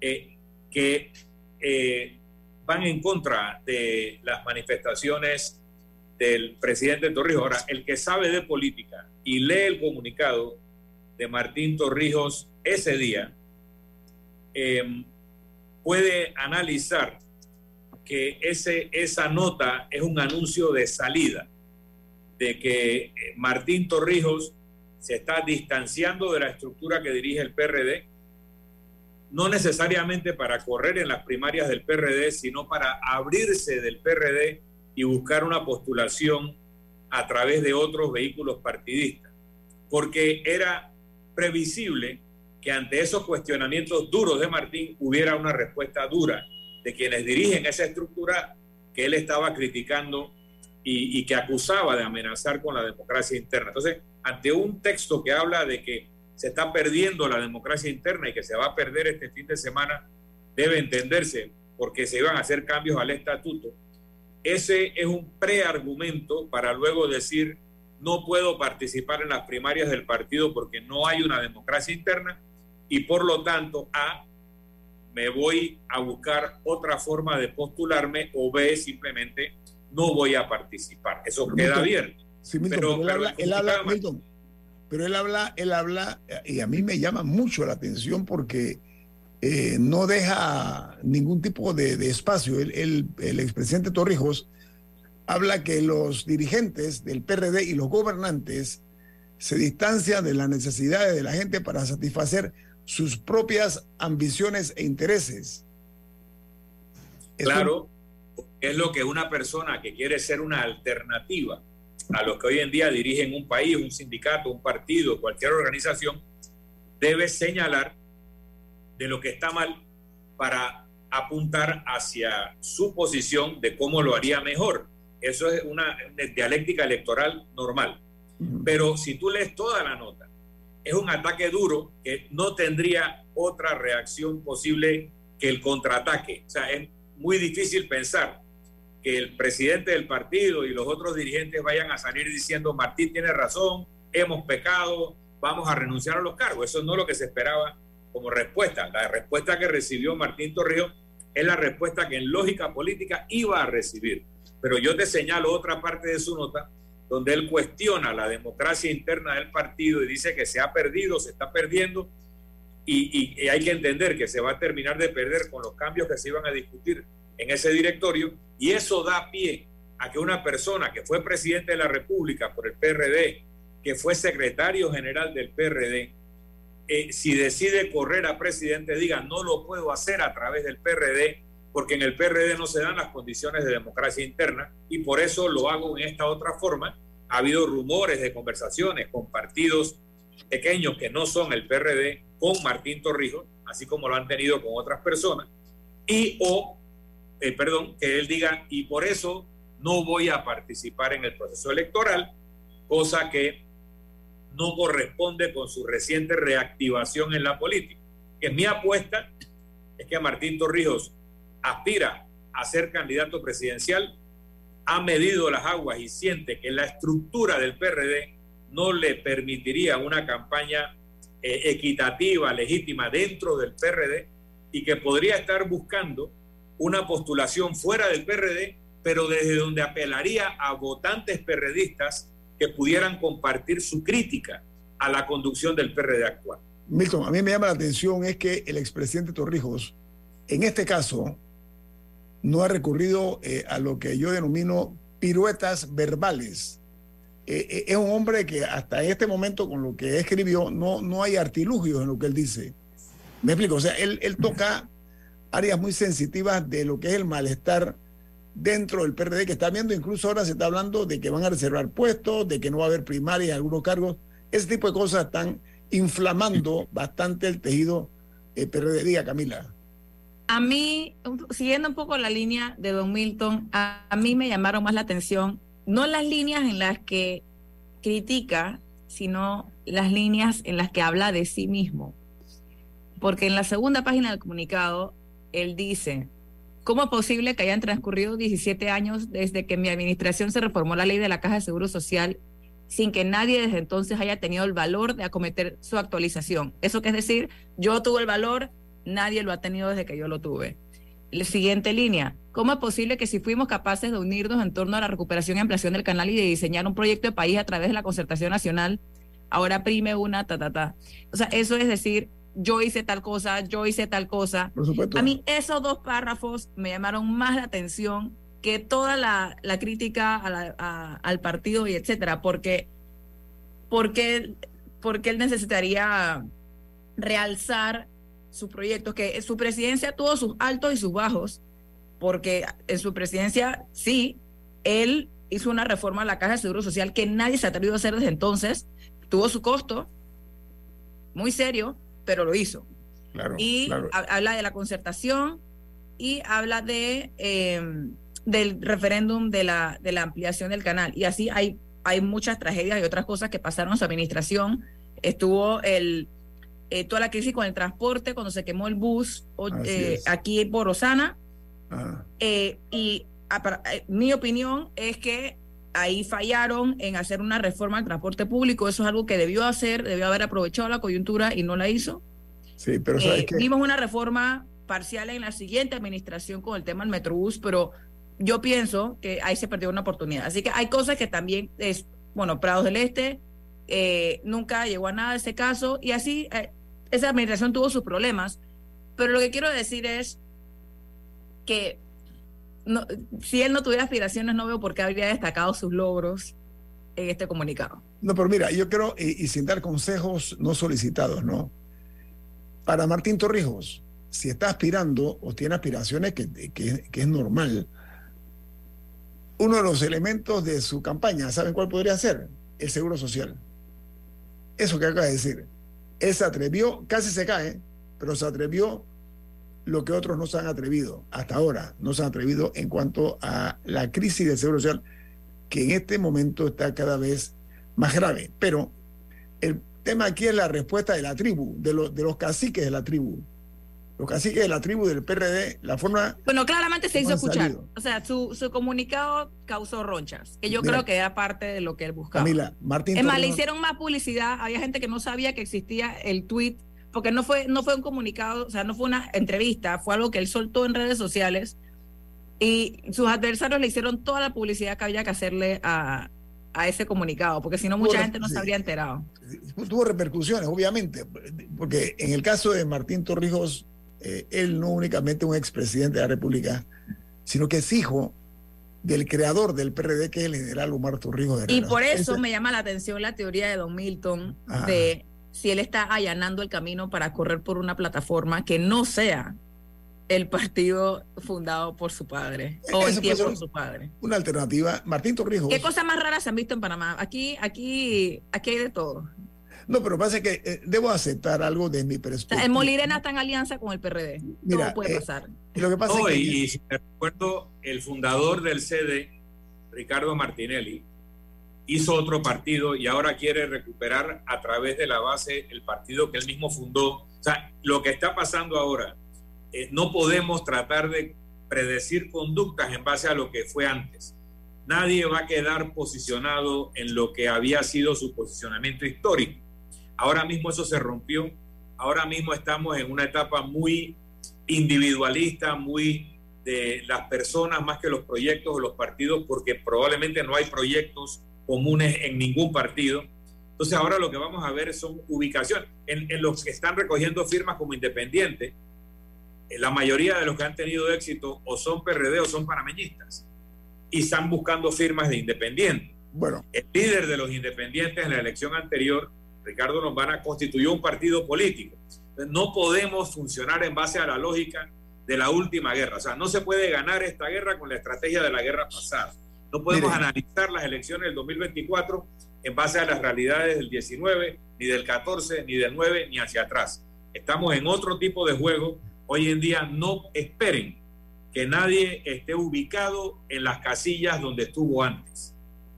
eh, que eh, van en contra de las manifestaciones del presidente Torrijos. Ahora, el que sabe de política y lee el comunicado de Martín Torrijos ese día, puede analizar que ese, esa nota es un anuncio de salida de que eh, Martín Torrijos se está distanciando de la estructura que dirige el PRD, no necesariamente para correr en las primarias del PRD, sino para abrirse del PRD y buscar una postulación a través de otros vehículos partidistas, porque era previsible que ante esos cuestionamientos duros de Martín hubiera una respuesta dura de quienes dirigen esa estructura que él estaba criticando y, que acusaba de amenazar con la democracia interna. Entonces, ante un texto que habla de que se está perdiendo la democracia interna y que se va a perder este fin de semana, debe entenderse porque se iban a hacer cambios al estatuto. Ese es un preargumento para luego decir no puedo participar en las primarias del partido porque no hay una democracia interna y por lo tanto A, me voy a buscar otra forma de postularme o B, simplemente no voy a participar. Eso queda abierto. pero, él habla, él habla pero él habla, él habla, y a mí me llama mucho la atención porque eh, no deja ningún tipo de, espacio. El, el, expresidente Torrijos habla que los dirigentes del PRD y los gobernantes se distancian de las necesidades de la gente para satisfacer sus propias ambiciones e intereses. Claro, es lo que una persona que quiere ser una alternativa a los que hoy en día dirigen un país, un sindicato, un partido, cualquier organización, debe señalar de lo que está mal para apuntar hacia su posición de cómo lo haría mejor. Eso es una dialéctica electoral normal. Pero si tú lees toda la nota, es un ataque duro que no tendría otra reacción posible que el contraataque. O sea, es muy difícil pensar que el presidente del partido y los otros dirigentes vayan a salir diciendo Martín tiene razón, hemos pecado, vamos a renunciar a los cargos. Eso no es lo que se esperaba como respuesta. La respuesta que recibió Martín Torrijos es la respuesta que en lógica política iba a recibir. Pero yo te señalo otra parte de su nota donde él cuestiona la democracia interna del partido y dice que se ha perdido, se está perdiendo y, hay que entender que se va a terminar de perder con los cambios que se iban a discutir en ese directorio y eso da pie a que una persona que fue presidente de la República por el PRD, que fue secretario general del PRD, eh, si decide correr a presidente, diga, no lo puedo hacer a través del PRD porque en el PRD no se dan las condiciones de democracia interna y por eso lo hago en esta otra forma. Ha habido rumores de conversaciones con partidos pequeños que no son el PRD con Martín Torrijos, así como lo han tenido con otras personas, y o, eh, perdón, que él diga, y por eso no voy a participar en el proceso electoral, cosa que no corresponde con su reciente reactivación en la política. Que mi apuesta es que Martín Torrijos aspira a ser candidato presidencial, ha medido las aguas y siente que la estructura del PRD no le permitiría una campaña eh, equitativa, legítima dentro del PRD y que podría estar buscando una postulación fuera del PRD, pero desde donde apelaría a votantes perredistas que pudieran compartir su crítica a la conducción del PRD actual. Milton, a mí me llama la atención es que el expresidente Torrijos, en este caso, no ha recurrido eh, a lo que yo denomino piruetas verbales. Eh, eh, es un hombre que hasta este momento, con lo que escribió, no, no hay artilugios en lo que él dice. Me explico, o sea, él, él toca áreas muy sensitivas de lo que es el malestar dentro del PRD que está viendo, incluso ahora se está hablando de que van a reservar puestos, de que no va a haber primaria en algunos cargos. Ese tipo de cosas están inflamando bastante el tejido eh, PRD. Diga, Camila. A mí, siguiendo un poco la línea de Don Milton, a, mí me llamaron más la atención, no las líneas en las que critica, sino las líneas en las que habla de sí mismo. Porque en la segunda página del comunicado, él dice, ¿cómo es posible que hayan transcurrido 17 años desde que mi administración se reformó la ley de la Caja de Seguro Social sin que nadie desde entonces haya tenido el valor de acometer su actualización? Eso que es decir, yo tuve el valor, nadie lo ha tenido desde que yo lo tuve. La siguiente línea. ¿Cómo es posible que si fuimos capaces de unirnos en torno a la recuperación y ampliación del canal y de diseñar un proyecto de país a través de la concertación nacional, ahora prime una ta ta ta? O sea, eso es decir, yo hice tal cosa, yo hice tal cosa. Por supuesto. A mí esos dos párrafos me llamaron más la atención que toda la, la crítica a la, a, al partido y etcétera, porque, porque, porque él necesitaría realzar su proyecto, que su presidencia tuvo sus altos y sus bajos, porque en su presidencia sí, él hizo una reforma a la Caja de Seguro Social que nadie se ha atrevido a hacer desde entonces, tuvo su costo muy serio, pero lo hizo. Claro, y claro. habla de la concertación y habla de eh, del referéndum de la, de la ampliación del canal. Y así hay, hay muchas tragedias y otras cosas que pasaron en su administración. Estuvo el, eh, toda la crisis con el transporte, cuando se quemó el bus eh, aquí por Osana. Ah. y a, para, mi opinión es que ahí fallaron en hacer una reforma al transporte público. Eso es algo que debió hacer, debió haber aprovechado la coyuntura y no la hizo. Sí, pero ¿sabes eh, qué? Vimos una reforma parcial en la siguiente administración con el tema del Metrobús, pero yo pienso que ahí se perdió una oportunidad. Así que hay cosas que también es, bueno, Prados del Este eh, nunca llegó a nada ese caso y así eh, esa administración tuvo sus problemas. Pero lo que quiero decir es que si él no tuviera aspiraciones, no veo por qué habría destacado sus logros en este comunicado. No, pero mira, yo creo, y, y, sin dar consejos no solicitados, ¿no? Para Martín Torrijos, si está aspirando o tiene aspiraciones, que, que, que es normal, uno de los elementos de su campaña, ¿saben cuál podría ser? El seguro social. Eso que acaba de decir. Él se atrevió, casi se cae, pero se atrevió lo que otros no se han atrevido hasta ahora, no se han atrevido en cuanto a la crisis del seguro social, que en este momento está cada vez más grave. Pero el tema aquí es la respuesta de la tribu, de, de los caciques de la tribu. Los caciques de la tribu del PRD, la forma... Bueno, claramente se hizo escuchar. Salido. O sea, su, su, comunicado causó ronchas, que yo Mira, creo que era parte de lo que él buscaba. Camila, Martín... Es más, le hicieron más publicidad. Había gente que no sabía que existía el tweet porque no fue, no fue un comunicado, o sea, no fue una entrevista, fue algo que él soltó en redes sociales y sus adversarios le hicieron toda la publicidad que había que hacerle a, a ese comunicado, porque si no mucha gente no se habría enterado. Tuvo repercusiones, obviamente, porque en el caso de Martín Torrijos, eh, él no únicamente un expresidente de la República, sino que es hijo del creador del PRD, que es el general Omar Torrijos. De y por eso Ese... me llama la atención la teoría de Don Milton Ajá. de si él está allanando el camino para correr por una plataforma que no sea el partido fundado por su padre o Eso en puede tiempo de su padre. Una alternativa. Martín Torrijos. ¿Qué cosas más raras se han visto en Panamá? Aquí, aquí, aquí hay de todo. No, pero pasa que eh, debo aceptar algo de mi O perspectiva. sea, en Molirena está en alianza con el PRD. Mira, todo puede eh, pasar. Lo que pasa No, es que. y, y si me recuerdo, el fundador del CD, Ricardo Martinelli, hizo otro partido y ahora quiere recuperar a través de la base el partido que él mismo fundó. O sea, lo que está pasando ahora, eh, no podemos tratar de predecir conductas en base a lo que fue antes. Nadie va a quedar posicionado en lo que había sido su posicionamiento histórico. Ahora mismo eso se rompió. Ahora mismo estamos en una etapa muy individualista, muy de las personas más que los proyectos o los partidos, porque probablemente no hay proyectos comunes en ningún partido. Entonces ahora lo que vamos a ver son ubicaciones. En, en los que están recogiendo firmas como independientes, eh, la mayoría de los que han tenido éxito o son PRD o son panameñistas y están buscando firmas de independientes. Bueno, El líder de los independientes en la elección anterior, Ricardo Lombana, constituyó un partido político. No podemos funcionar en base a la lógica de la última guerra. O sea, no se puede ganar esta guerra con la estrategia de la guerra pasada. No podemos analizar las elecciones del 2024 en base a las realidades del 19, ni del 14, ni del 9, ni hacia atrás. Estamos en otro tipo de juego. Hoy en día no esperen que nadie esté ubicado en las casillas donde estuvo antes.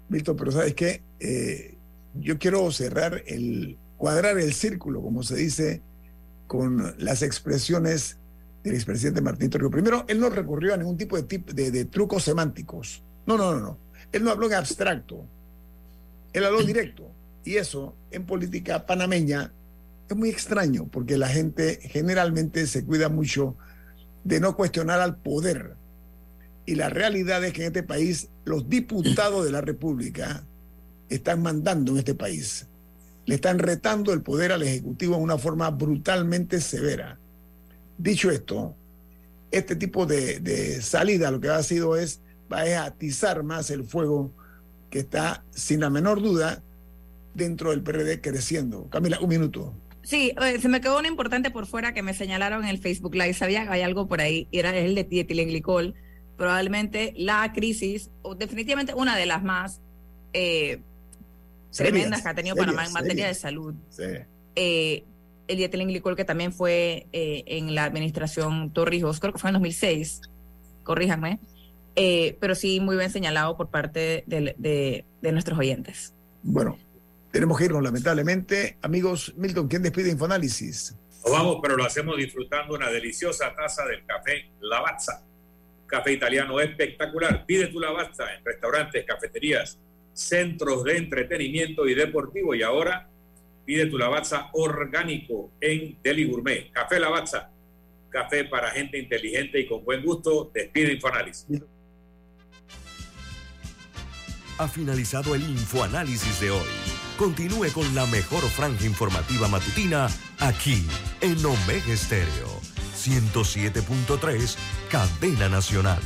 Milton, pero ¿sabes qué? Eh, yo quiero cerrar el, cuadrar el círculo, como se dice, con las expresiones del expresidente Martín Torrijos. Primero, él no recurrió a ningún tipo de, tip- de, de trucos semánticos. No, no, no, no. Él no habló en abstracto. Él habló directo. Y eso, en política panameña, es muy extraño, porque la gente generalmente se cuida mucho de no cuestionar al poder. Y la realidad es que en este país los diputados de la República están mandando en este país. Le están retando el poder al Ejecutivo en una forma brutalmente severa. Dicho esto, este tipo de, de salida lo que ha sido es, va a atizar más el fuego que está, sin la menor duda, dentro del PRD creciendo. Camila, un minuto. Sí, eh, se me quedó una importante por fuera que me señalaron en el Facebook Live. Sabía que hay algo por ahí, era el de dietilenglicol. Probablemente la crisis, o definitivamente una de las más eh, tremendas que ha tenido Panamá en serias, materia de serias. salud. Sí. Eh, el dietilenglicol que también fue eh, en la administración Torrijos, creo que fue en 2006, corríjanme, eh, pero sí muy bien señalado por parte de, de- de nuestros oyentes. Bueno, tenemos que irnos lamentablemente. Amigos, Milton, ¿quién despide Infoanálisis? Nos vamos, pero lo hacemos disfrutando una deliciosa taza del café Lavazza. Café italiano espectacular. Pide tu Lavazza en restaurantes, cafeterías, centros de entretenimiento y deportivo. Y ahora pide tu Lavazza orgánico en Deli Gourmet. Café Lavazza. Café para gente inteligente y con buen gusto. Despide Infoanálisis. Ha finalizado el infoanálisis de hoy. Continúe con la mejor franja informativa matutina aquí en Omega Estéreo 107.3, Cadena Nacional.